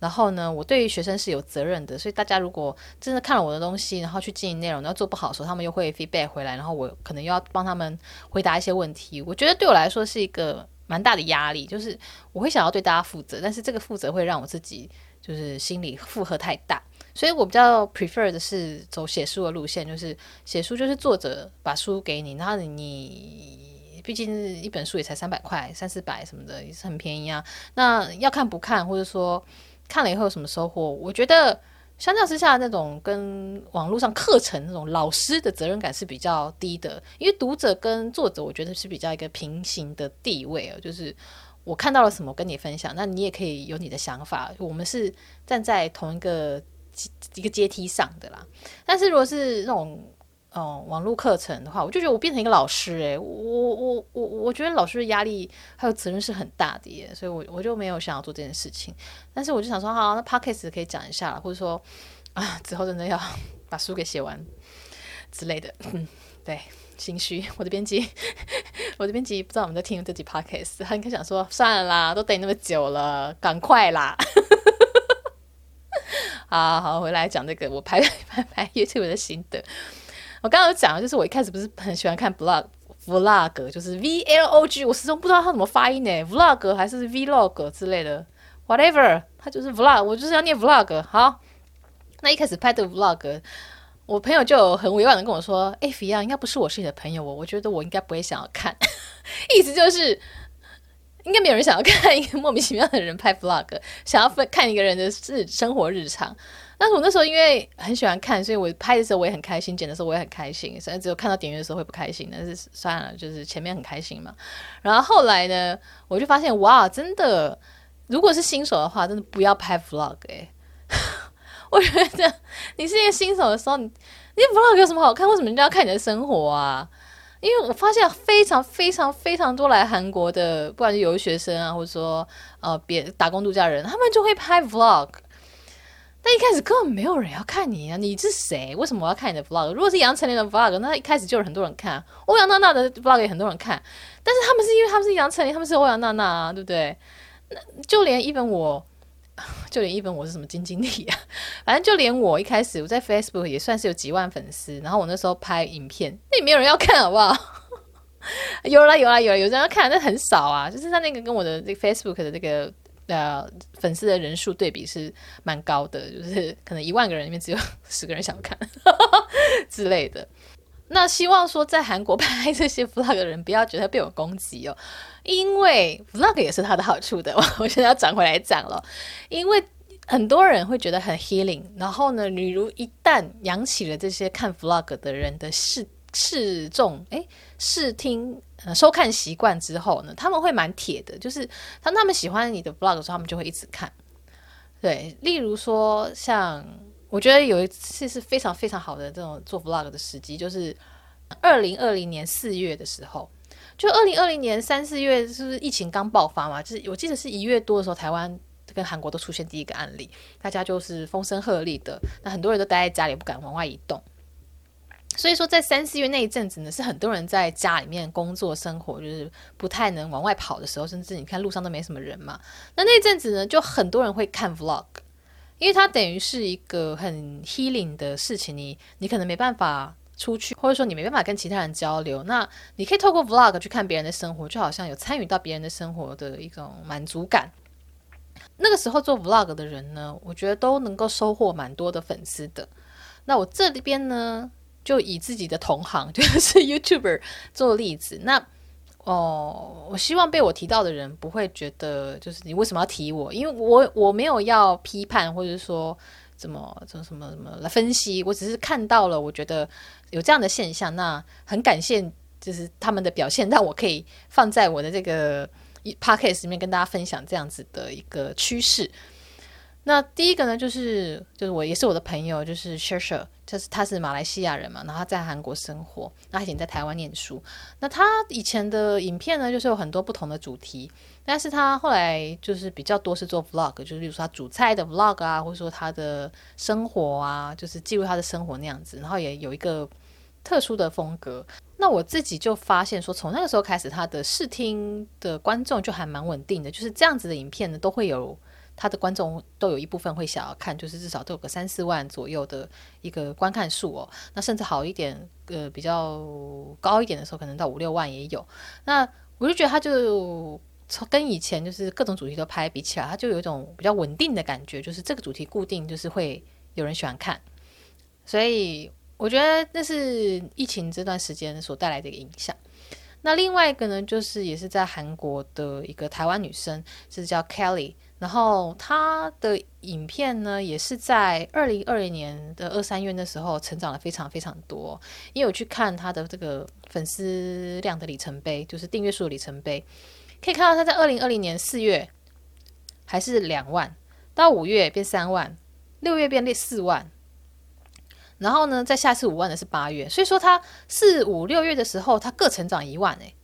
然后呢，我对于学生是有责任的，所以大家如果真的看了我的东西，然后去经营内容，然后做不好的时候，他们又会 feedback 回来，然后我可能又要帮他们回答一些问题。我觉得对我来说是一个蛮大的压力，就是我会想要对大家负责，但是这个负责会让我自己就是心理负荷太大，所以我比较 prefer 的是走写书的路线，就是写书就是作者把书给你，然后你毕竟一本书也才三百块、三四百什么的，也是很便宜啊。那要看不看，或者说。看了以后有什么收获？我觉得相较之下，那种跟网络上课程那种老师的责任感是比较低的，因为读者跟作者，我觉得是比较一个平行的地位哦。就是我看到了什么跟你分享，那你也可以有你的想法，我们是站在同一个一个阶梯上的啦。但是如果是那种哦，网络课程的话，我就觉得我变成一个老师诶、我我我我觉得老师的压力还有责任是很大的耶，所以我我就没有想要做这件事情。但是我就想说，好，那 Podcast 可以讲一下了，或者说啊，之后真的要 把书给写完之类的。嗯，对，心虚。我的编辑，我的编辑不知道我们在听这集 Podcast，他应该想说，算了啦，都等你那么久了，赶快啦。好好，回来讲这个我拍拍拍 YouTube 的心得。我刚刚有讲，就是我一开始不是很喜欢看 vlog vlog，就是 v l o g，我始终不知道它怎么发音呢，vlog 还是 vlog 之类的，whatever，它就是 vlog，我就是要念 vlog。好，那一开始拍的 vlog，我朋友就很委婉的跟我说：“哎、菲亚，应该不是我是你的朋友，我我觉得我应该不会想要看。”意思就是。应该没有人想要看一个莫名其妙的人拍 vlog，想要分看一个人的日生活日常。但是我那时候因为很喜欢看，所以我拍的时候我也很开心，剪的时候我也很开心。虽然只有看到点阅的时候会不开心，但是算了，就是前面很开心嘛。然后后来呢，我就发现哇，真的，如果是新手的话，真的不要拍 vlog 哎、我觉得你是一个新手的时候，你你 vlog 有什么好看？为什么人家要看你的生活啊？因为我发现非常非常非常多来韩国的，不管是留学生啊，或者说呃别打工度假人，他们就会拍 vlog。但一开始根本没有人要看你啊！你是谁？为什么我要看你的 vlog？如果是杨丞琳的 vlog，那一开始就有很多人看；欧阳娜娜的 vlog 也很多人看。但是他们是因为他们是杨丞琳，他们是欧阳娜娜啊，对不对？那就连一本我。就连一本我是什么金经理啊，反正就连我一开始我在 Facebook 也算是有几万粉丝，然后我那时候拍影片，那也没有人要看，好不好？有啦有啦有啦，有人要看，但很少啊。就是他那个跟我的这个 Facebook 的这个呃粉丝的人数对比是蛮高的，就是 可能一万个人里面只有 十个人想看 之类的。那希望说在韩国拍这些 vlog 的人不要觉得被我攻击哦，因为 vlog 也是它的好处的。我现在要转回来讲了，因为很多人会觉得很 healing，然后呢，例如一旦养起了这些看 vlog 的人的视视众，诶，视听收看习惯之后呢，他们会蛮铁的，就是当他们喜欢你的 vlog 的时候，他们就会一直看。对，例如说像。我觉得有一次是非常非常好的这种做 vlog 的时机，就是二零二零年四月的时候，就二零二零年三四月，是不是疫情刚爆发嘛？就是我记得是一月多的时候，台湾跟韩国都出现第一个案例，大家就是风声鹤唳的，那很多人都待在家里不敢往外移动，所以说在三四月那一阵子呢，是很多人在家里面工作生活，就是不太能往外跑的时候，甚至你看路上都没什么人嘛，那那阵子呢，就很多人会看 vlog。因为它等于是一个很 healing 的事情，你你可能没办法出去，或者说你没办法跟其他人交流，那你可以透过 vlog 去看别人的生活，就好像有参与到别人的生活的一种满足感。那个时候做 vlog 的人呢，我觉得都能够收获蛮多的粉丝的。那我这里边呢，就以自己的同行，就是 YouTuber 做例子，那。哦，我希望被我提到的人不会觉得就是你为什么要提我，因为我我没有要批判或者说怎么怎么什么什么来分析，我只是看到了，我觉得有这样的现象，那很感谢就是他们的表现，让我可以放在我的这个 podcast 里面跟大家分享这样子的一个趋势。那第一个呢，就是就是我也是我的朋友，就是 Sher，就是他是马来西亚人嘛，然后他在韩国生活，那他以前在台湾念书。那他以前的影片呢，就是有很多不同的主题，但是他后来就是比较多是做 vlog，就是例如说他煮菜的 vlog 啊，或者说他的生活啊，就是记录他的生活那样子，然后也有一个特殊的风格。那我自己就发现说，从那个时候开始，他的视听的观众就还蛮稳定的，就是这样子的影片呢，都会有。他的观众都有一部分会想要看，就是至少都有个三四万左右的一个观看数哦。那甚至好一点，呃，比较高一点的时候，可能到五六万也有。那我就觉得他就从跟以前就是各种主题都拍比起来，他就有一种比较稳定的感觉，就是这个主题固定，就是会有人喜欢看。所以我觉得那是疫情这段时间所带来的一个影响。那另外一个呢，就是也是在韩国的一个台湾女生，是叫 Kelly。然后他的影片呢，也是在二零二零年的二三月的时候成长了非常非常多。因为我去看他的这个粉丝量的里程碑，就是订阅数的里程碑，可以看到他在二零二零年四月还是两万，到五月变三万，六月变四万，然后呢，在下次五万的是八月，所以说他四五六月的时候，他各成长一万诶。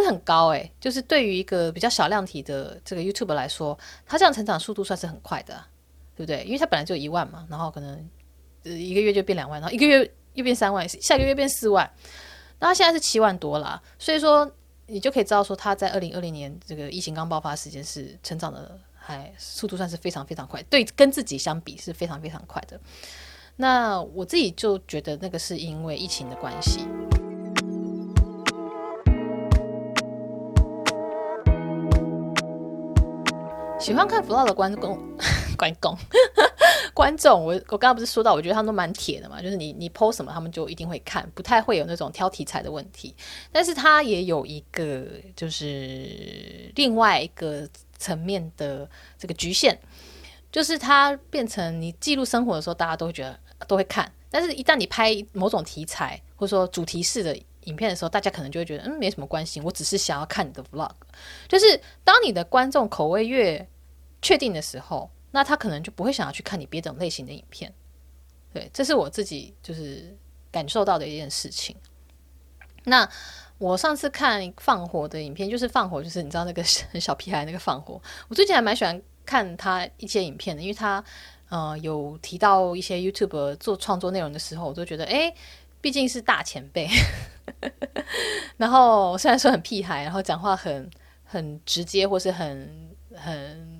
是很高诶、欸，就是对于一个比较小量体的这个 YouTube 来说，它这样成长速度算是很快的，对不对？因为它本来就一万嘛，然后可能呃一个月就变两万，然后一个月又变三万，下个月变四万，那它现在是七万多了，所以说你就可以知道说，它在二零二零年这个疫情刚爆发时间是成长的还速度算是非常非常快，对，跟自己相比是非常非常快的。那我自己就觉得那个是因为疫情的关系。喜欢看 vlog 的观众，观众，观众，我我刚刚不是说到，我觉得他们都蛮铁的嘛，就是你你 PO 什么，他们就一定会看，不太会有那种挑题材的问题。但是他也有一个，就是另外一个层面的这个局限，就是它变成你记录生活的时候，大家都会觉得都会看，但是一旦你拍某种题材或者说主题式的影片的时候，大家可能就会觉得嗯，没什么关系，我只是想要看你的 vlog。就是当你的观众口味越确定的时候，那他可能就不会想要去看你别种类型的影片，对，这是我自己就是感受到的一件事情。那我上次看放火的影片，就是放火，就是你知道那个 小屁孩那个放火，我最近还蛮喜欢看他一些影片的，因为他呃有提到一些 YouTube 做创作内容的时候，我都觉得哎，毕竟是大前辈，然后虽然说很屁孩，然后讲话很很直接，或是很很。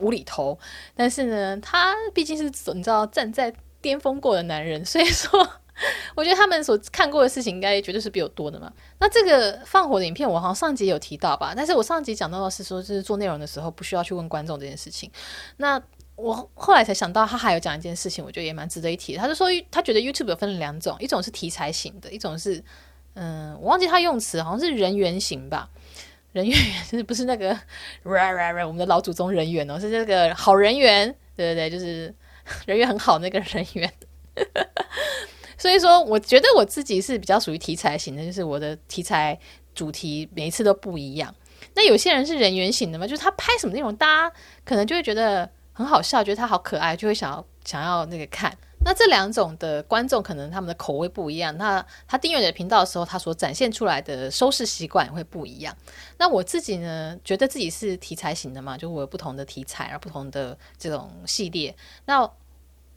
无厘头，但是呢，他毕竟是你知道站在巅峰过的男人，所以说，我觉得他们所看过的事情应该绝对是比我多的嘛。那这个放火的影片，我好像上集有提到吧？但是我上集讲到的是说，就是做内容的时候不需要去问观众这件事情。那我后来才想到，他还有讲一件事情，我觉得也蛮值得一提。他就说，他觉得 YouTube 有分了两种，一种是题材型的，一种是嗯，我忘记他用词，好像是人缘型吧。人缘就是不是那个，我们的老祖宗人缘哦，是这个好人缘，对对对，就是 人缘很好那个人缘。所以说，我觉得我自己是比较属于题材型的，就是我的题材主题每一次都不一样。那有些人是人缘型的嘛，就是他拍什么内容，大家可能就会觉得很好笑，觉得他好可爱，就会想要想要那个看。那这两种的观众可能他们的口味不一样，那他订阅你的频道的时候，他所展现出来的收视习惯也会不一样。那我自己呢，觉得自己是题材型的嘛，就我有不同的题材，而不同的这种系列。那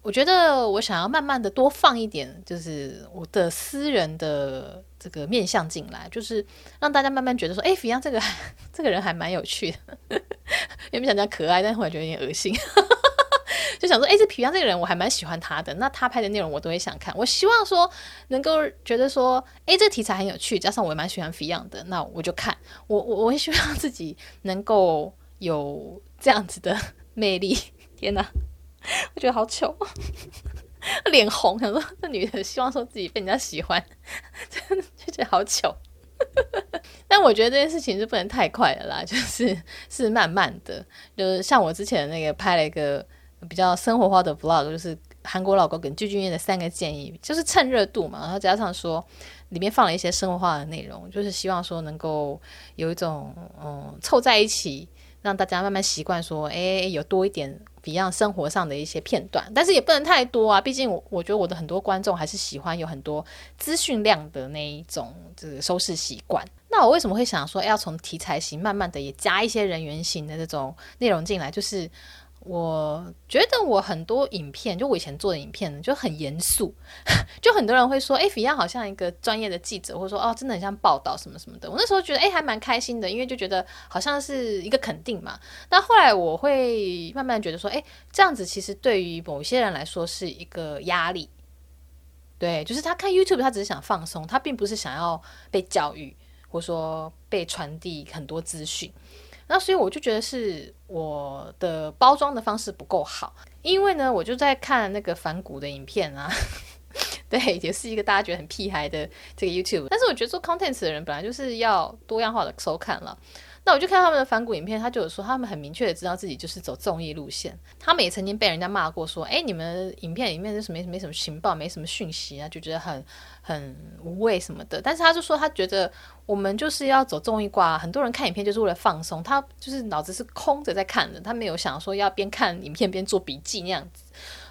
我觉得我想要慢慢的多放一点，就是我的私人的这个面向进来，就是让大家慢慢觉得说，哎，Fion 这个 这个人还蛮有趣的，原本想讲可爱，但后来觉得有点恶心。就想说，哎，这皮 e 这个人我还蛮喜欢他的，那他拍的内容我都会想看。我希望说能够觉得说，哎，这题材很有趣，加上我也蛮喜欢皮 e 的，那我就看。我我我也希望自己能够有这样子的魅力。天哪，我觉得好糗，脸红，想说这女的希望说自己被人家喜欢，真的就觉得好糗。但我觉得这件事情是不能太快的啦，就是是慢慢的，就是像我之前那个拍了一个。比较生活化的 vlog 就是韩国老公跟具俊晔的三个建议，就是趁热度嘛，然后加上说里面放了一些生活化的内容，就是希望说能够有一种嗯凑在一起，让大家慢慢习惯说，哎，有多一点 Beyond 生活上的一些片段，但是也不能太多啊，毕竟我我觉得我的很多观众还是喜欢有很多资讯量的那一种这个收视习惯。那我为什么会想说要从题材型慢慢的也加一些人缘型的这种内容进来，就是。我觉得我很多影片，就我以前做的影片呢，就很严肃，就很多人会说，哎，Fion 好像一个专业的记者，或者说，哦，真的很像报道什么什么的。我那时候觉得，哎，还蛮开心的，因为就觉得好像是一个肯定嘛。那后来我会慢慢觉得说，哎，这样子其实对于某些人来说是一个压力。对，就是他看 YouTube，他只是想放松，他并不是想要被教育，或者说被传递很多资讯。那所以我就觉得是我的包装的方式不够好，因为呢，我就在看那个反骨的影片啊，对，也是一个大家觉得很屁孩的这个 YouTube，但是我觉得做 contents 的人本来就是要多样化的收看了。那我就看他们的反骨影片，他就有说他们很明确的知道自己就是走综艺路线。他们也曾经被人家骂过，说：“哎，你们影片里面就是没没什么情报，没什么讯息啊，就觉得很很无谓什么的。”但是他就说他觉得我们就是要走综艺挂，很多人看影片就是为了放松，他就是脑子是空着在看的，他没有想说要边看影片边做笔记那样子。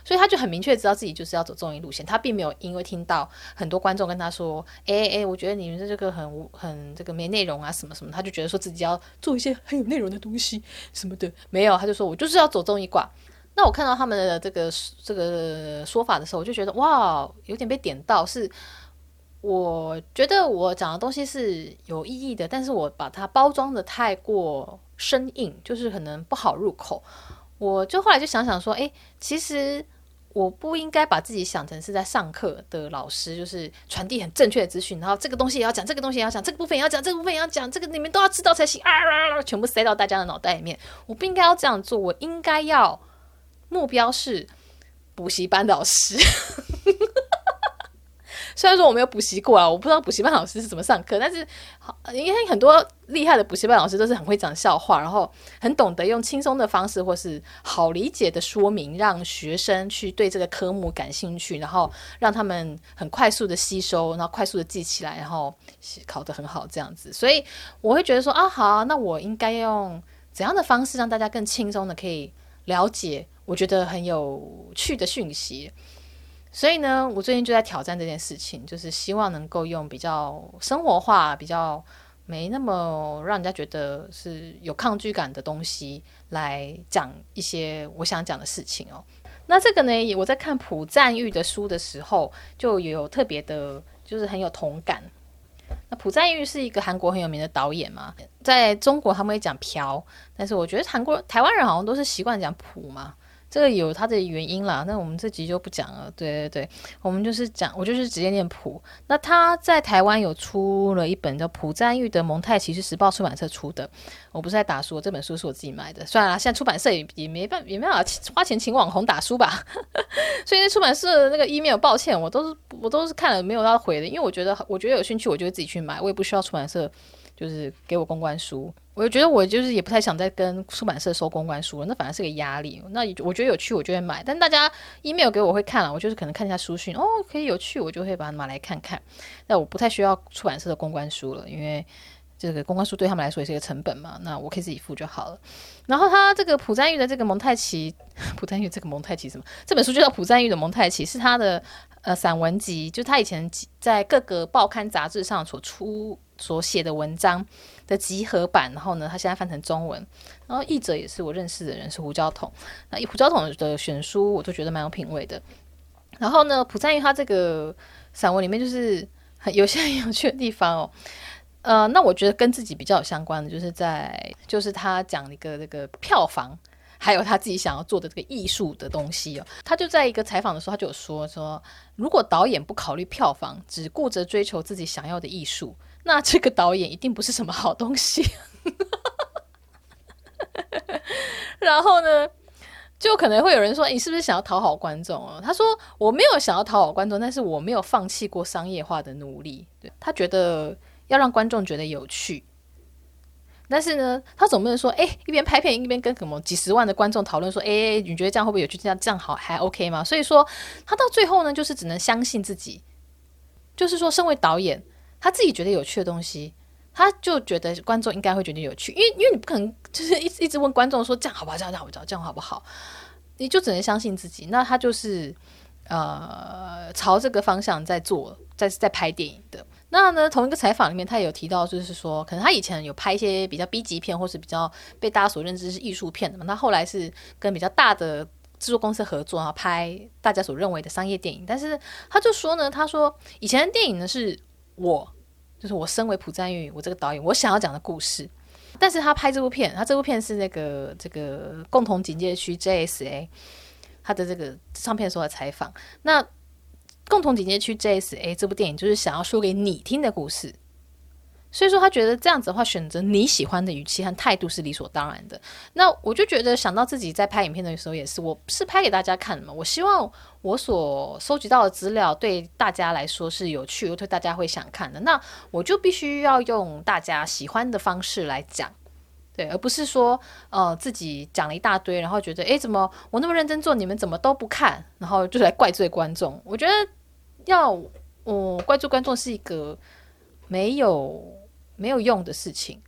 所以他就很明确知道自己就是要走综艺路线，他并没有因为听到很多观众跟他说：“哎、欸、哎、我觉得你们这个很很这个没内容啊什么什么。”他就觉得说自己要做一些很有内容的东西什么的，没有，他就说我就是要走综艺挂。那我看到他们的这个这个说法的时候，我就觉得哇，有点被点到，是我觉得我讲的东西是有意义的，但是我把它包装得太过生硬，就是可能不好入口。我就后来就想想说，哎，其实我不应该把自己想成是在上课的老师，就是传递很正确的资讯，然后这个东西也要讲，这个东西也要讲，这个部分也要讲，这个部分也要讲，这个你们都要知道才行啊，啊，啊！全部塞到大家的脑袋里面。我不应该要这样做，我应该要目标是补习班老师。虽然说我没有补习过啊，我不知道补习班老师是怎么上课，但是，因为很多厉害的补习班老师都是很会讲笑话，然后很懂得用轻松的方式或是好理解的说明，让学生去对这个科目感兴趣，然后让他们很快速的吸收，然后快速的记起来，然后考得很好这样子。所以我会觉得说啊，好，那我应该用怎样的方式让大家更轻松的可以了解，我觉得很有趣的讯息。所以呢，我最近就在挑战这件事情，就是希望能够用比较生活化、比较没那么让人家觉得是有抗拒感的东西来讲一些我想讲的事情哦。那这个呢，我在看朴赞玉的书的时候，就有特别的，就是很有同感。那朴赞玉是一个韩国很有名的导演嘛，在中国他们会讲朴，但是我觉得韩国台湾人好像都是习惯讲朴嘛。这个有它的原因啦，那我们这集就不讲了。对对对，我们就是讲，我就是直接念朴。那他在台湾有出了一本叫《朴赞玉的蒙太奇》，是时报出版社出的。我不是在打书，这本书是我自己买的。算了，现在出版社也也没办也没办法花钱请网红打书吧。所以那出版社的那个 email，抱歉，我都是我都是看了没有要回的，因为我觉得我觉得有兴趣，我就会自己去买，我也不需要出版社就是给我公关书。我就觉得我就是也不太想再跟出版社收公关书了，那反而是个压力。那我觉得有趣，我就会买。但大家 email 给我会看了，我就是可能看一下书讯，哦，可以有趣，我就会把它买来看看。那我不太需要出版社的公关书了，因为这个公关书对他们来说也是一个成本嘛。那我可以自己付就好了。然后他这个朴赞玉的这个蒙太奇，朴赞玉这个蒙太奇什么？这本书就叫朴赞玉的蒙太奇，是他的呃散文集，就他以前在各个报刊杂志上所出。所写的文章的集合版，然后呢，他现在翻成中文，然后译者也是我认识的人，是胡椒桶。那胡椒桶的选书，我都觉得蛮有品味的。然后呢，朴赞郁他这个散文里面，就是很 有些很有趣的地方哦。呃，那我觉得跟自己比较有相关的，就是在就是他讲一个这个票房，还有他自己想要做的这个艺术的东西哦。他就在一个采访的时候，他就有说说，如果导演不考虑票房，只顾着追求自己想要的艺术。那这个导演一定不是什么好东西，然后呢，就可能会有人说：“你是不是想要讨好观众哦？”他说：“我没有想要讨好观众，但是我没有放弃过商业化的努力。”对，他觉得要让观众觉得有趣，但是呢，他总不能说：“哎，一边拍片一边跟什么几十万的观众讨论说，哎，你觉得这样会不会有趣？这样这样好还 OK 吗？”所以说，他到最后呢，就是只能相信自己，就是说，身为导演。他自己觉得有趣的东西，他就觉得观众应该会觉得有趣，因为因为你不可能就是一直一直问观众说，这样好不好，这样好不好，这样好不好，你就只能相信自己。那他就是呃朝这个方向在做，在在拍电影的。那呢，同一个采访里面，他也有提到，就是说可能他以前有拍一些比较 B 级片，或是比较被大家所认知是艺术片的嘛。那后来是跟比较大的制作公司合作，然后拍大家所认为的商业电影。但是他就说呢，他说以前的电影呢是。我就是我，身为朴赞玉，我这个导演，我想要讲的故事。但是他拍这部片，他这部片是那个这个共同警戒区 JSA 他的这个上片时候采访。那共同警戒区 JSA 这部电影就是想要说给你听的故事。所以说，他觉得这样子的话，选择你喜欢的语气和态度是理所当然的。那我就觉得，想到自己在拍影片的时候，也是，我是拍给大家看的嘛。我希望我所收集到的资料对大家来说是有趣，又对大家会想看的。那我就必须要用大家喜欢的方式来讲，对，而不是说，呃，自己讲了一大堆，然后觉得，诶，怎么我那么认真做，你们怎么都不看，然后就来怪罪观众。我觉得要，我、怪罪观众是一个没有。没有用的事情，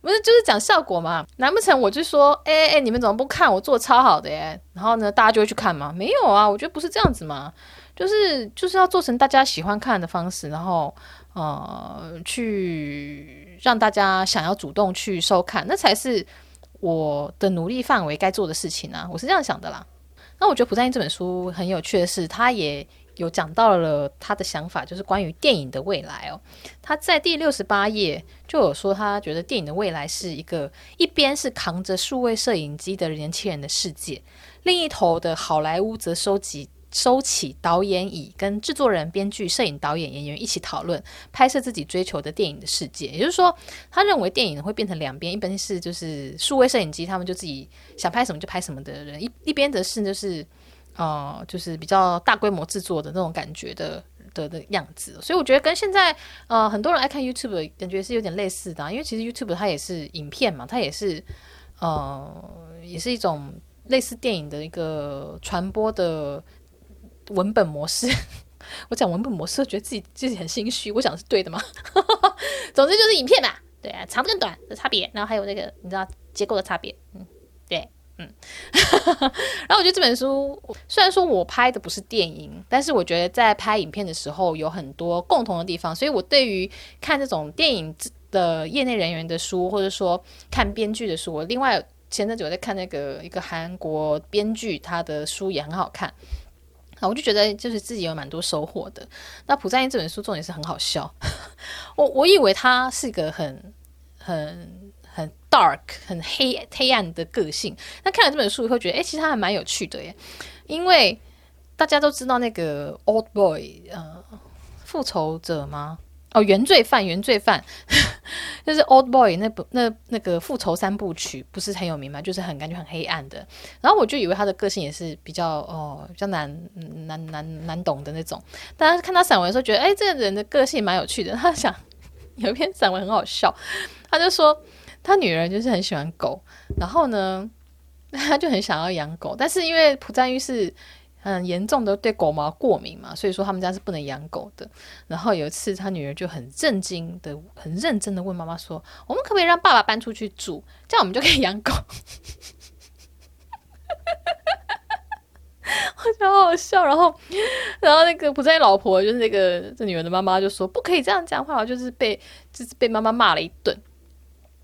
不是就是讲效果嘛？难不成我就说，哎哎哎，你们怎么不看？我做超好的耶，然后呢，大家就会去看吗？没有啊，我觉得不是这样子嘛，就是就是要做成大家喜欢看的方式，然后呃，去让大家想要主动去收看，那才是我的努力范围该做的事情啊，我是这样想的啦。那我觉得朴赞英这本书很有趣的是，他也。有讲到了他的想法，就是关于电影的未来哦。他在第六十八页就有说，他觉得电影的未来是一个一边是扛着数位摄影机的年轻人的世界，另一头的好莱坞则收集。收起导演椅，跟制作人、编剧、摄影导演、演员一起讨论拍摄自己追求的电影的世界。也就是说，他认为电影会变成两边，一边是就是数位摄影机，他们就自己想拍什么就拍什么的人；一一边则是就是呃，就是比较大规模制作的那种感觉的的的样子。所以我觉得跟现在呃很多人爱看 YouTube 感觉是有点类似的，因为其实 YouTube 它也是影片嘛，它也是呃也是一种类似电影的一个传播的文本模式。我讲文本模式，觉得自己自己很心虚。我讲的是对的吗？总之就是影片嘛，对啊，长跟短的差别，然后还有那个你知道结构的差别，嗯，对，嗯。然后我觉得这本书虽然说我拍的不是电影，但是我觉得在拍影片的时候有很多共同的地方，所以我对于看这种电影的业内人员的书，或者说看编剧的书，我另外前阵子我在看那个一个韩国编剧他的书也很好看啊。我就觉得就是自己有蛮多收获的。那朴赞英这本书重点是很好笑，我我以为他是个很很很 dark 很黑黑暗的个性，那看了这本书以后觉得，哎，其实他还蛮有趣的耶。因为大家都知道那个 Old Boy，呃，复仇者吗？哦，原罪犯，原罪犯，就是 Old Boy 那部那那个复仇三部曲不是很有名嘛？就是很感觉很黑暗的。然后我就以为他的个性也是比较哦比较难难难难懂的那种。但是看他散文的时候，觉得哎，这个人的个性蛮有趣的。他想 有一篇散文很好笑，他就说他女儿就是很喜欢狗，然后呢，他就很想要养狗，但是因为朴赞郁是。很严重的对狗毛过敏嘛，所以说他们家是不能养狗的。然后有一次，他女儿就很震惊的、很认真的问妈妈说：“我们可不可以让爸爸搬出去住，这样我们就可以养狗？” 我觉得好好笑。然后，然后那个朴赞郁老婆就是那个这女儿的妈妈就说：“不可以这样讲话。”就是被就是被妈妈骂了一顿。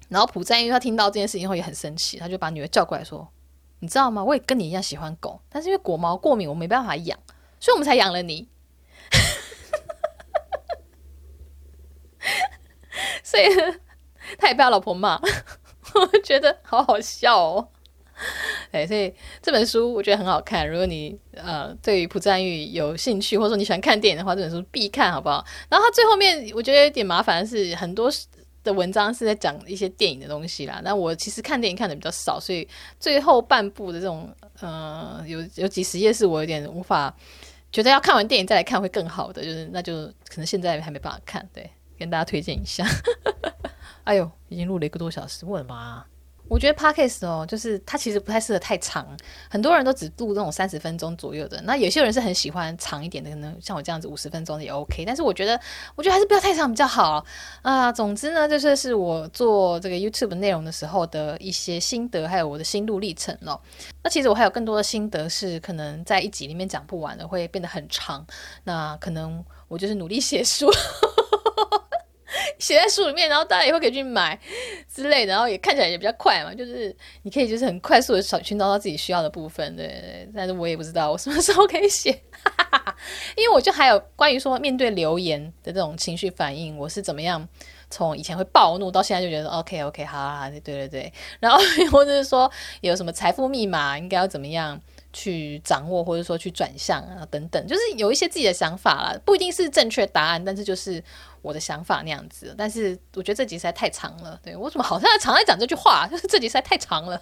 然后朴赞郁他听到这件事情后也很生气，他就把女儿叫过来说。你知道吗？我也跟你一样喜欢狗，但是因为狗毛过敏，我没办法养，所以我们才养了你。所以他也被他老婆骂，我觉得好好笑哦。对，所以这本书我觉得很好看。如果你呃对于朴赞玉有兴趣，或者说你喜欢看电影的话，这本书必看，好不好？然后他最后面我觉得有点麻烦的是很多。的文章是在讲一些电影的东西啦，那我其实看电影看的比较少，所以最后半部的这种，呃，有有几十页是我有点无法觉得要看完电影再来看会更好的，就是那就可能现在还没办法看，对，跟大家推荐一下。哎呦，已经录了一个多小时，我的妈！我觉得 Podcast 哦，就是它其实不太适合太长，很多人都只录这种三十分钟左右的。那有些人是很喜欢长一点的，可能像我这样子五十分钟的也 OK。但是我觉得，我觉得还是不要太长比较好啊。总之呢，就是是我做这个 YouTube 内容的时候的一些心得，还有我的心路历程哦。那其实我还有更多的心得是可能在一集里面讲不完的，会变得很长。那可能我就是努力写书。写在书里面，然后大家以后可以去买之类的，然后也看起来也比较快嘛，就是你可以就是很快速的找寻找到自己需要的部分，对对。但是我也不知道我什么时候可以写，因为我就还有关于说面对留言的这种情绪反应，我是怎么样从以前会暴怒到现在就觉得 OK OK 好好好，对对对。然后 或者是说有什么财富密码应该要怎么样去掌握，或者说去转向啊等等，就是有一些自己的想法啦，不一定是正确答案，但是就是。我的想法那样子，但是我觉得这集实在太长了。对，我怎么好像常在讲这句话，就 是这集实在太长了。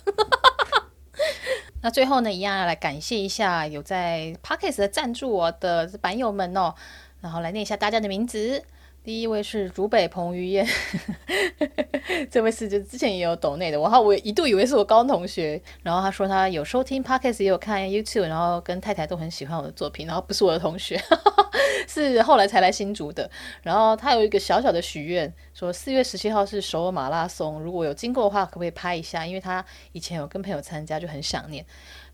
那最后呢，一样要来感谢一下有在 Podcast 的赞助我的版友们哦，然后来念一下大家的名字。第一位是竹北彭于晏，这位是就之前也有抖内的，我我一度以为是我高中同学，然后他说他有收听 Podcast，也有看 YouTube，然后跟太太都很喜欢我的作品，然后不是我的同学，是后来才来新竹的，然后他有一个小小的许愿，说四月十七号是首尔马拉松，如果有经过的话，可不可以拍一下？因为他以前有跟朋友参加，就很想念。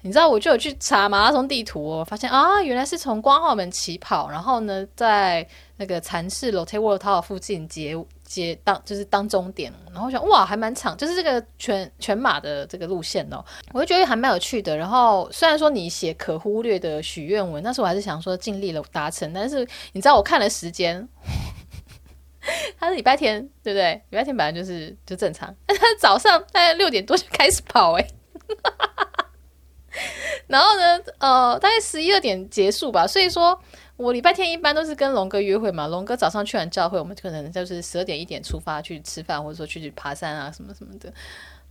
你知道我就有去查马拉松地图哦，发现啊，原来是从光化门起跑，然后呢，在那个蚕室 Lotte World Tower 附近结结当就是当终点，然后想哇，还蛮长，就是这个全全马的这个路线哦，我就觉得还蛮有趣的。然后虽然说你写可忽略的许愿文，但是我还是想说尽力了达成。但是你知道我看了时间，他是礼拜天，对不对？礼拜天本来就是就正常，但他早上大概六点多就开始跑哎。然后呢，呃，大概十一二点结束吧。所以说我礼拜天一般都是跟龙哥约会嘛。龙哥早上去完教会，我们可能就是十二点一点出发去吃饭，或者说去爬山啊什么什么的。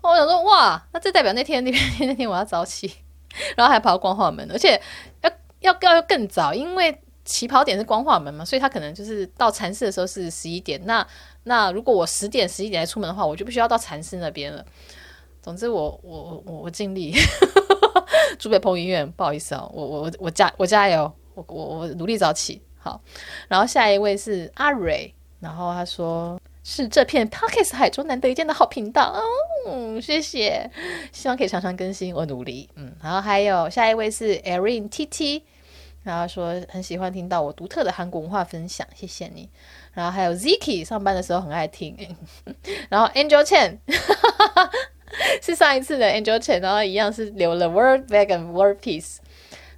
我想说，哇，那这代表那天那天那天我要早起，然后还跑到光化门，而且要要要更早，因为起跑点是光化门嘛，所以他可能就是到禅寺的时候是十一点。那那如果我十点十一点才出门的话，我就不需要到禅寺那边了。总之我，我我我我尽力。竹北彭于晏，不好意思、哦，我我我加我加油，我我我努力早起。好，然后下一位是阿蕊，然后他说是这片 pockets 海中难得一见的好频道，嗯，谢谢，希望可以常常更新，我努力，嗯，然后还有下一位是 Erin TT，然后说很喜欢听到我独特的韩国文化分享，谢谢你，然后还有 Ziki 上班的时候很爱听，然后 Angel Chen。是上一次的 Angel Chen，然后一样是留了 Word Bag and Word Peace，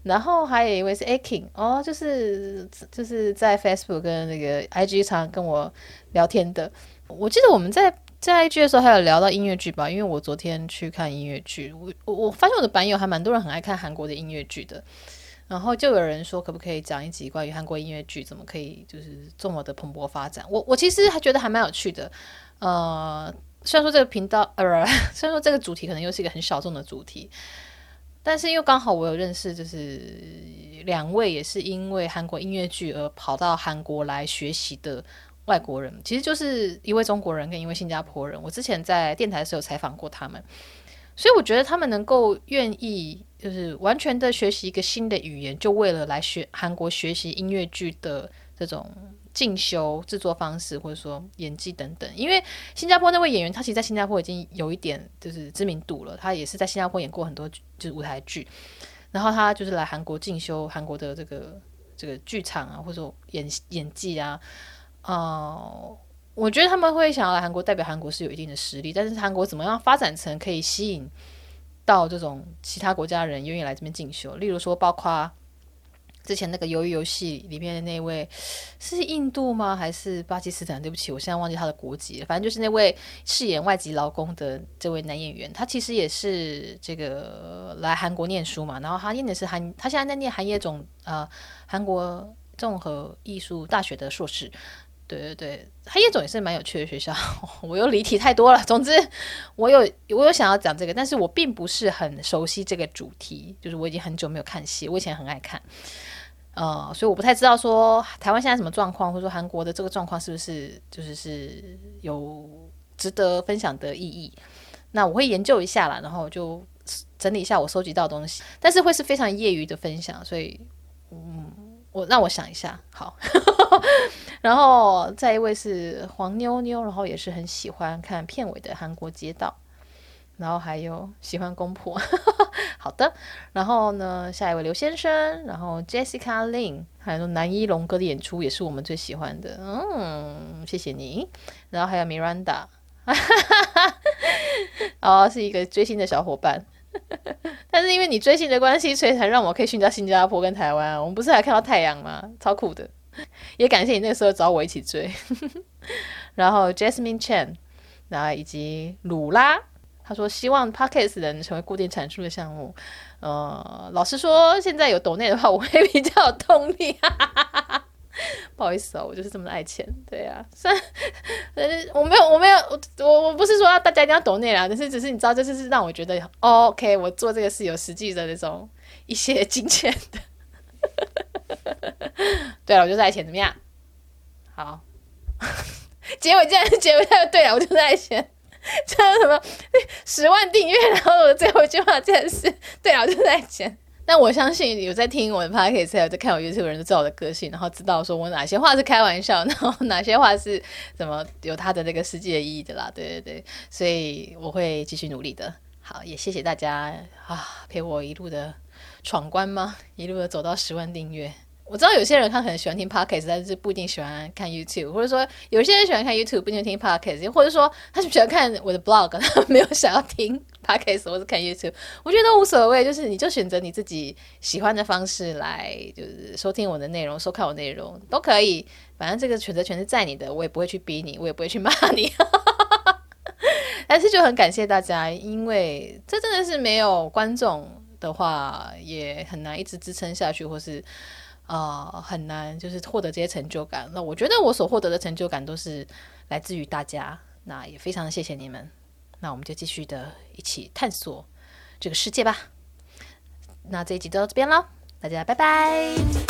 然后还有一位是 Aking 哦，就是就是在 Facebook 跟那个 IG 常跟我聊天的。我记得我们在在 IG 的时候还有聊到音乐剧吧，因为我昨天去看音乐剧，我我我发现我的版友还蛮多人很爱看韩国的音乐剧的，然后就有人说可不可以讲一集关于韩国音乐剧怎么可以就是这么的蓬勃发展？我我其实还觉得还蛮有趣的，呃。虽然说这个频道，呃，虽然说这个主题可能又是一个很小众的主题，但是因为刚好我有认识，就是两位也是因为韩国音乐剧而跑到韩国来学习的外国人，其实就是一位中国人跟一位新加坡人。我之前在电台的时候采访过他们，所以我觉得他们能够愿意就是完全的学习一个新的语言，就为了来学韩国学习音乐剧的这种。进修制作方式，或者说演技等等，因为新加坡那位演员，他其实在新加坡已经有一点就是知名度了。他也是在新加坡演过很多就是舞台剧，然后他就是来韩国进修韩国的这个这个剧场啊，或者说演演技啊。哦、我觉得他们会想要来韩国代表韩国是有一定的实力，但是韩国怎么样发展成可以吸引到这种其他国家人愿意来这边进修？例如说，包括。之前那个鱿鱼游戏里面的那位是印度吗？还是巴基斯坦？对不起，我现在忘记他的国籍了。反正就是那位饰演外籍劳工的这位男演员，他其实也是这个来韩国念书嘛。然后他念的是韩，他现在在念韩业总呃韩国综合艺术大学的硕士。对对对，韩业总也是蛮有趣的学校。我又离题太多了。总之，我有我有想要讲这个，但是我并不是很熟悉这个主题。就是我已经很久没有看戏，我以前很爱看。呃，所以我不太知道说台湾现在什么状况，或者说韩国的这个状况是不是就是是有值得分享的意义？那我会研究一下啦，然后就整理一下我收集到的东西，但是会是非常业余的分享，所以嗯，我让我想一下，好。然后再一位是黄妞妞，然后也是很喜欢看片尾的韩国街道。然后还有喜欢公婆，好的。然后呢，下一位刘先生，然后 Jessica Lin，还有南一龙哥的演出也是我们最喜欢的，嗯，谢谢你。然后还有 Miranda，哦，是一个追星的小伙伴，但是因为你追星的关系，所以才让我可以去到新加坡跟台湾。我们不是还看到太阳吗？超酷的，也感谢你那时候找我一起追。然后 Jasmine Chen，然后以及鲁拉。他说：“希望 Podcast 能成为固定产出的项目。呃，老实说，现在有抖内的话，我会比较有动力。不好意思哦，我就是这么爱钱。对呀、啊，虽然呃，我没有，我没有，我我不是说要大家一定要抖内啦，但是只是你知道，这就是让我觉得、哦、OK，我做这个是有实际的那种一些金钱的。对了，我就是爱钱，怎么样？好，结尾竟然是结尾太对了，我就是爱钱。” 这什么 十万订阅，然后我最后一句话竟然是对啊，就在钱。但我相信有在听我的 podcast，有在看我 YouTube 的人都知道我的个性，然后知道说我哪些话是开玩笑，然后哪些话是怎么有它的那个实际的意义的啦。对对对，所以我会继续努力的。好，也谢谢大家啊，陪我一路的闯关吗？一路的走到十万订阅。我知道有些人他很喜欢听 podcast，但是不一定喜欢看 YouTube，或者说有些人喜欢看 YouTube，不一定听 podcast，或者说他是喜欢看我的 blog，他没有想要听 podcast 或者看 YouTube，我觉得都无所谓，就是你就选择你自己喜欢的方式来，就是收听我的内容、收看我内容都可以，反正这个选择权是在你的，我也不会去逼你，我也不会去骂你，但是就很感谢大家，因为这真的是没有观众的话，也很难一直支撑下去，或是。啊、很难就是获得这些成就感。那我觉得我所获得的成就感都是来自于大家。那也非常的谢谢你们。那我们就继续的一起探索这个世界吧。那这一集就到这边了，大家拜拜。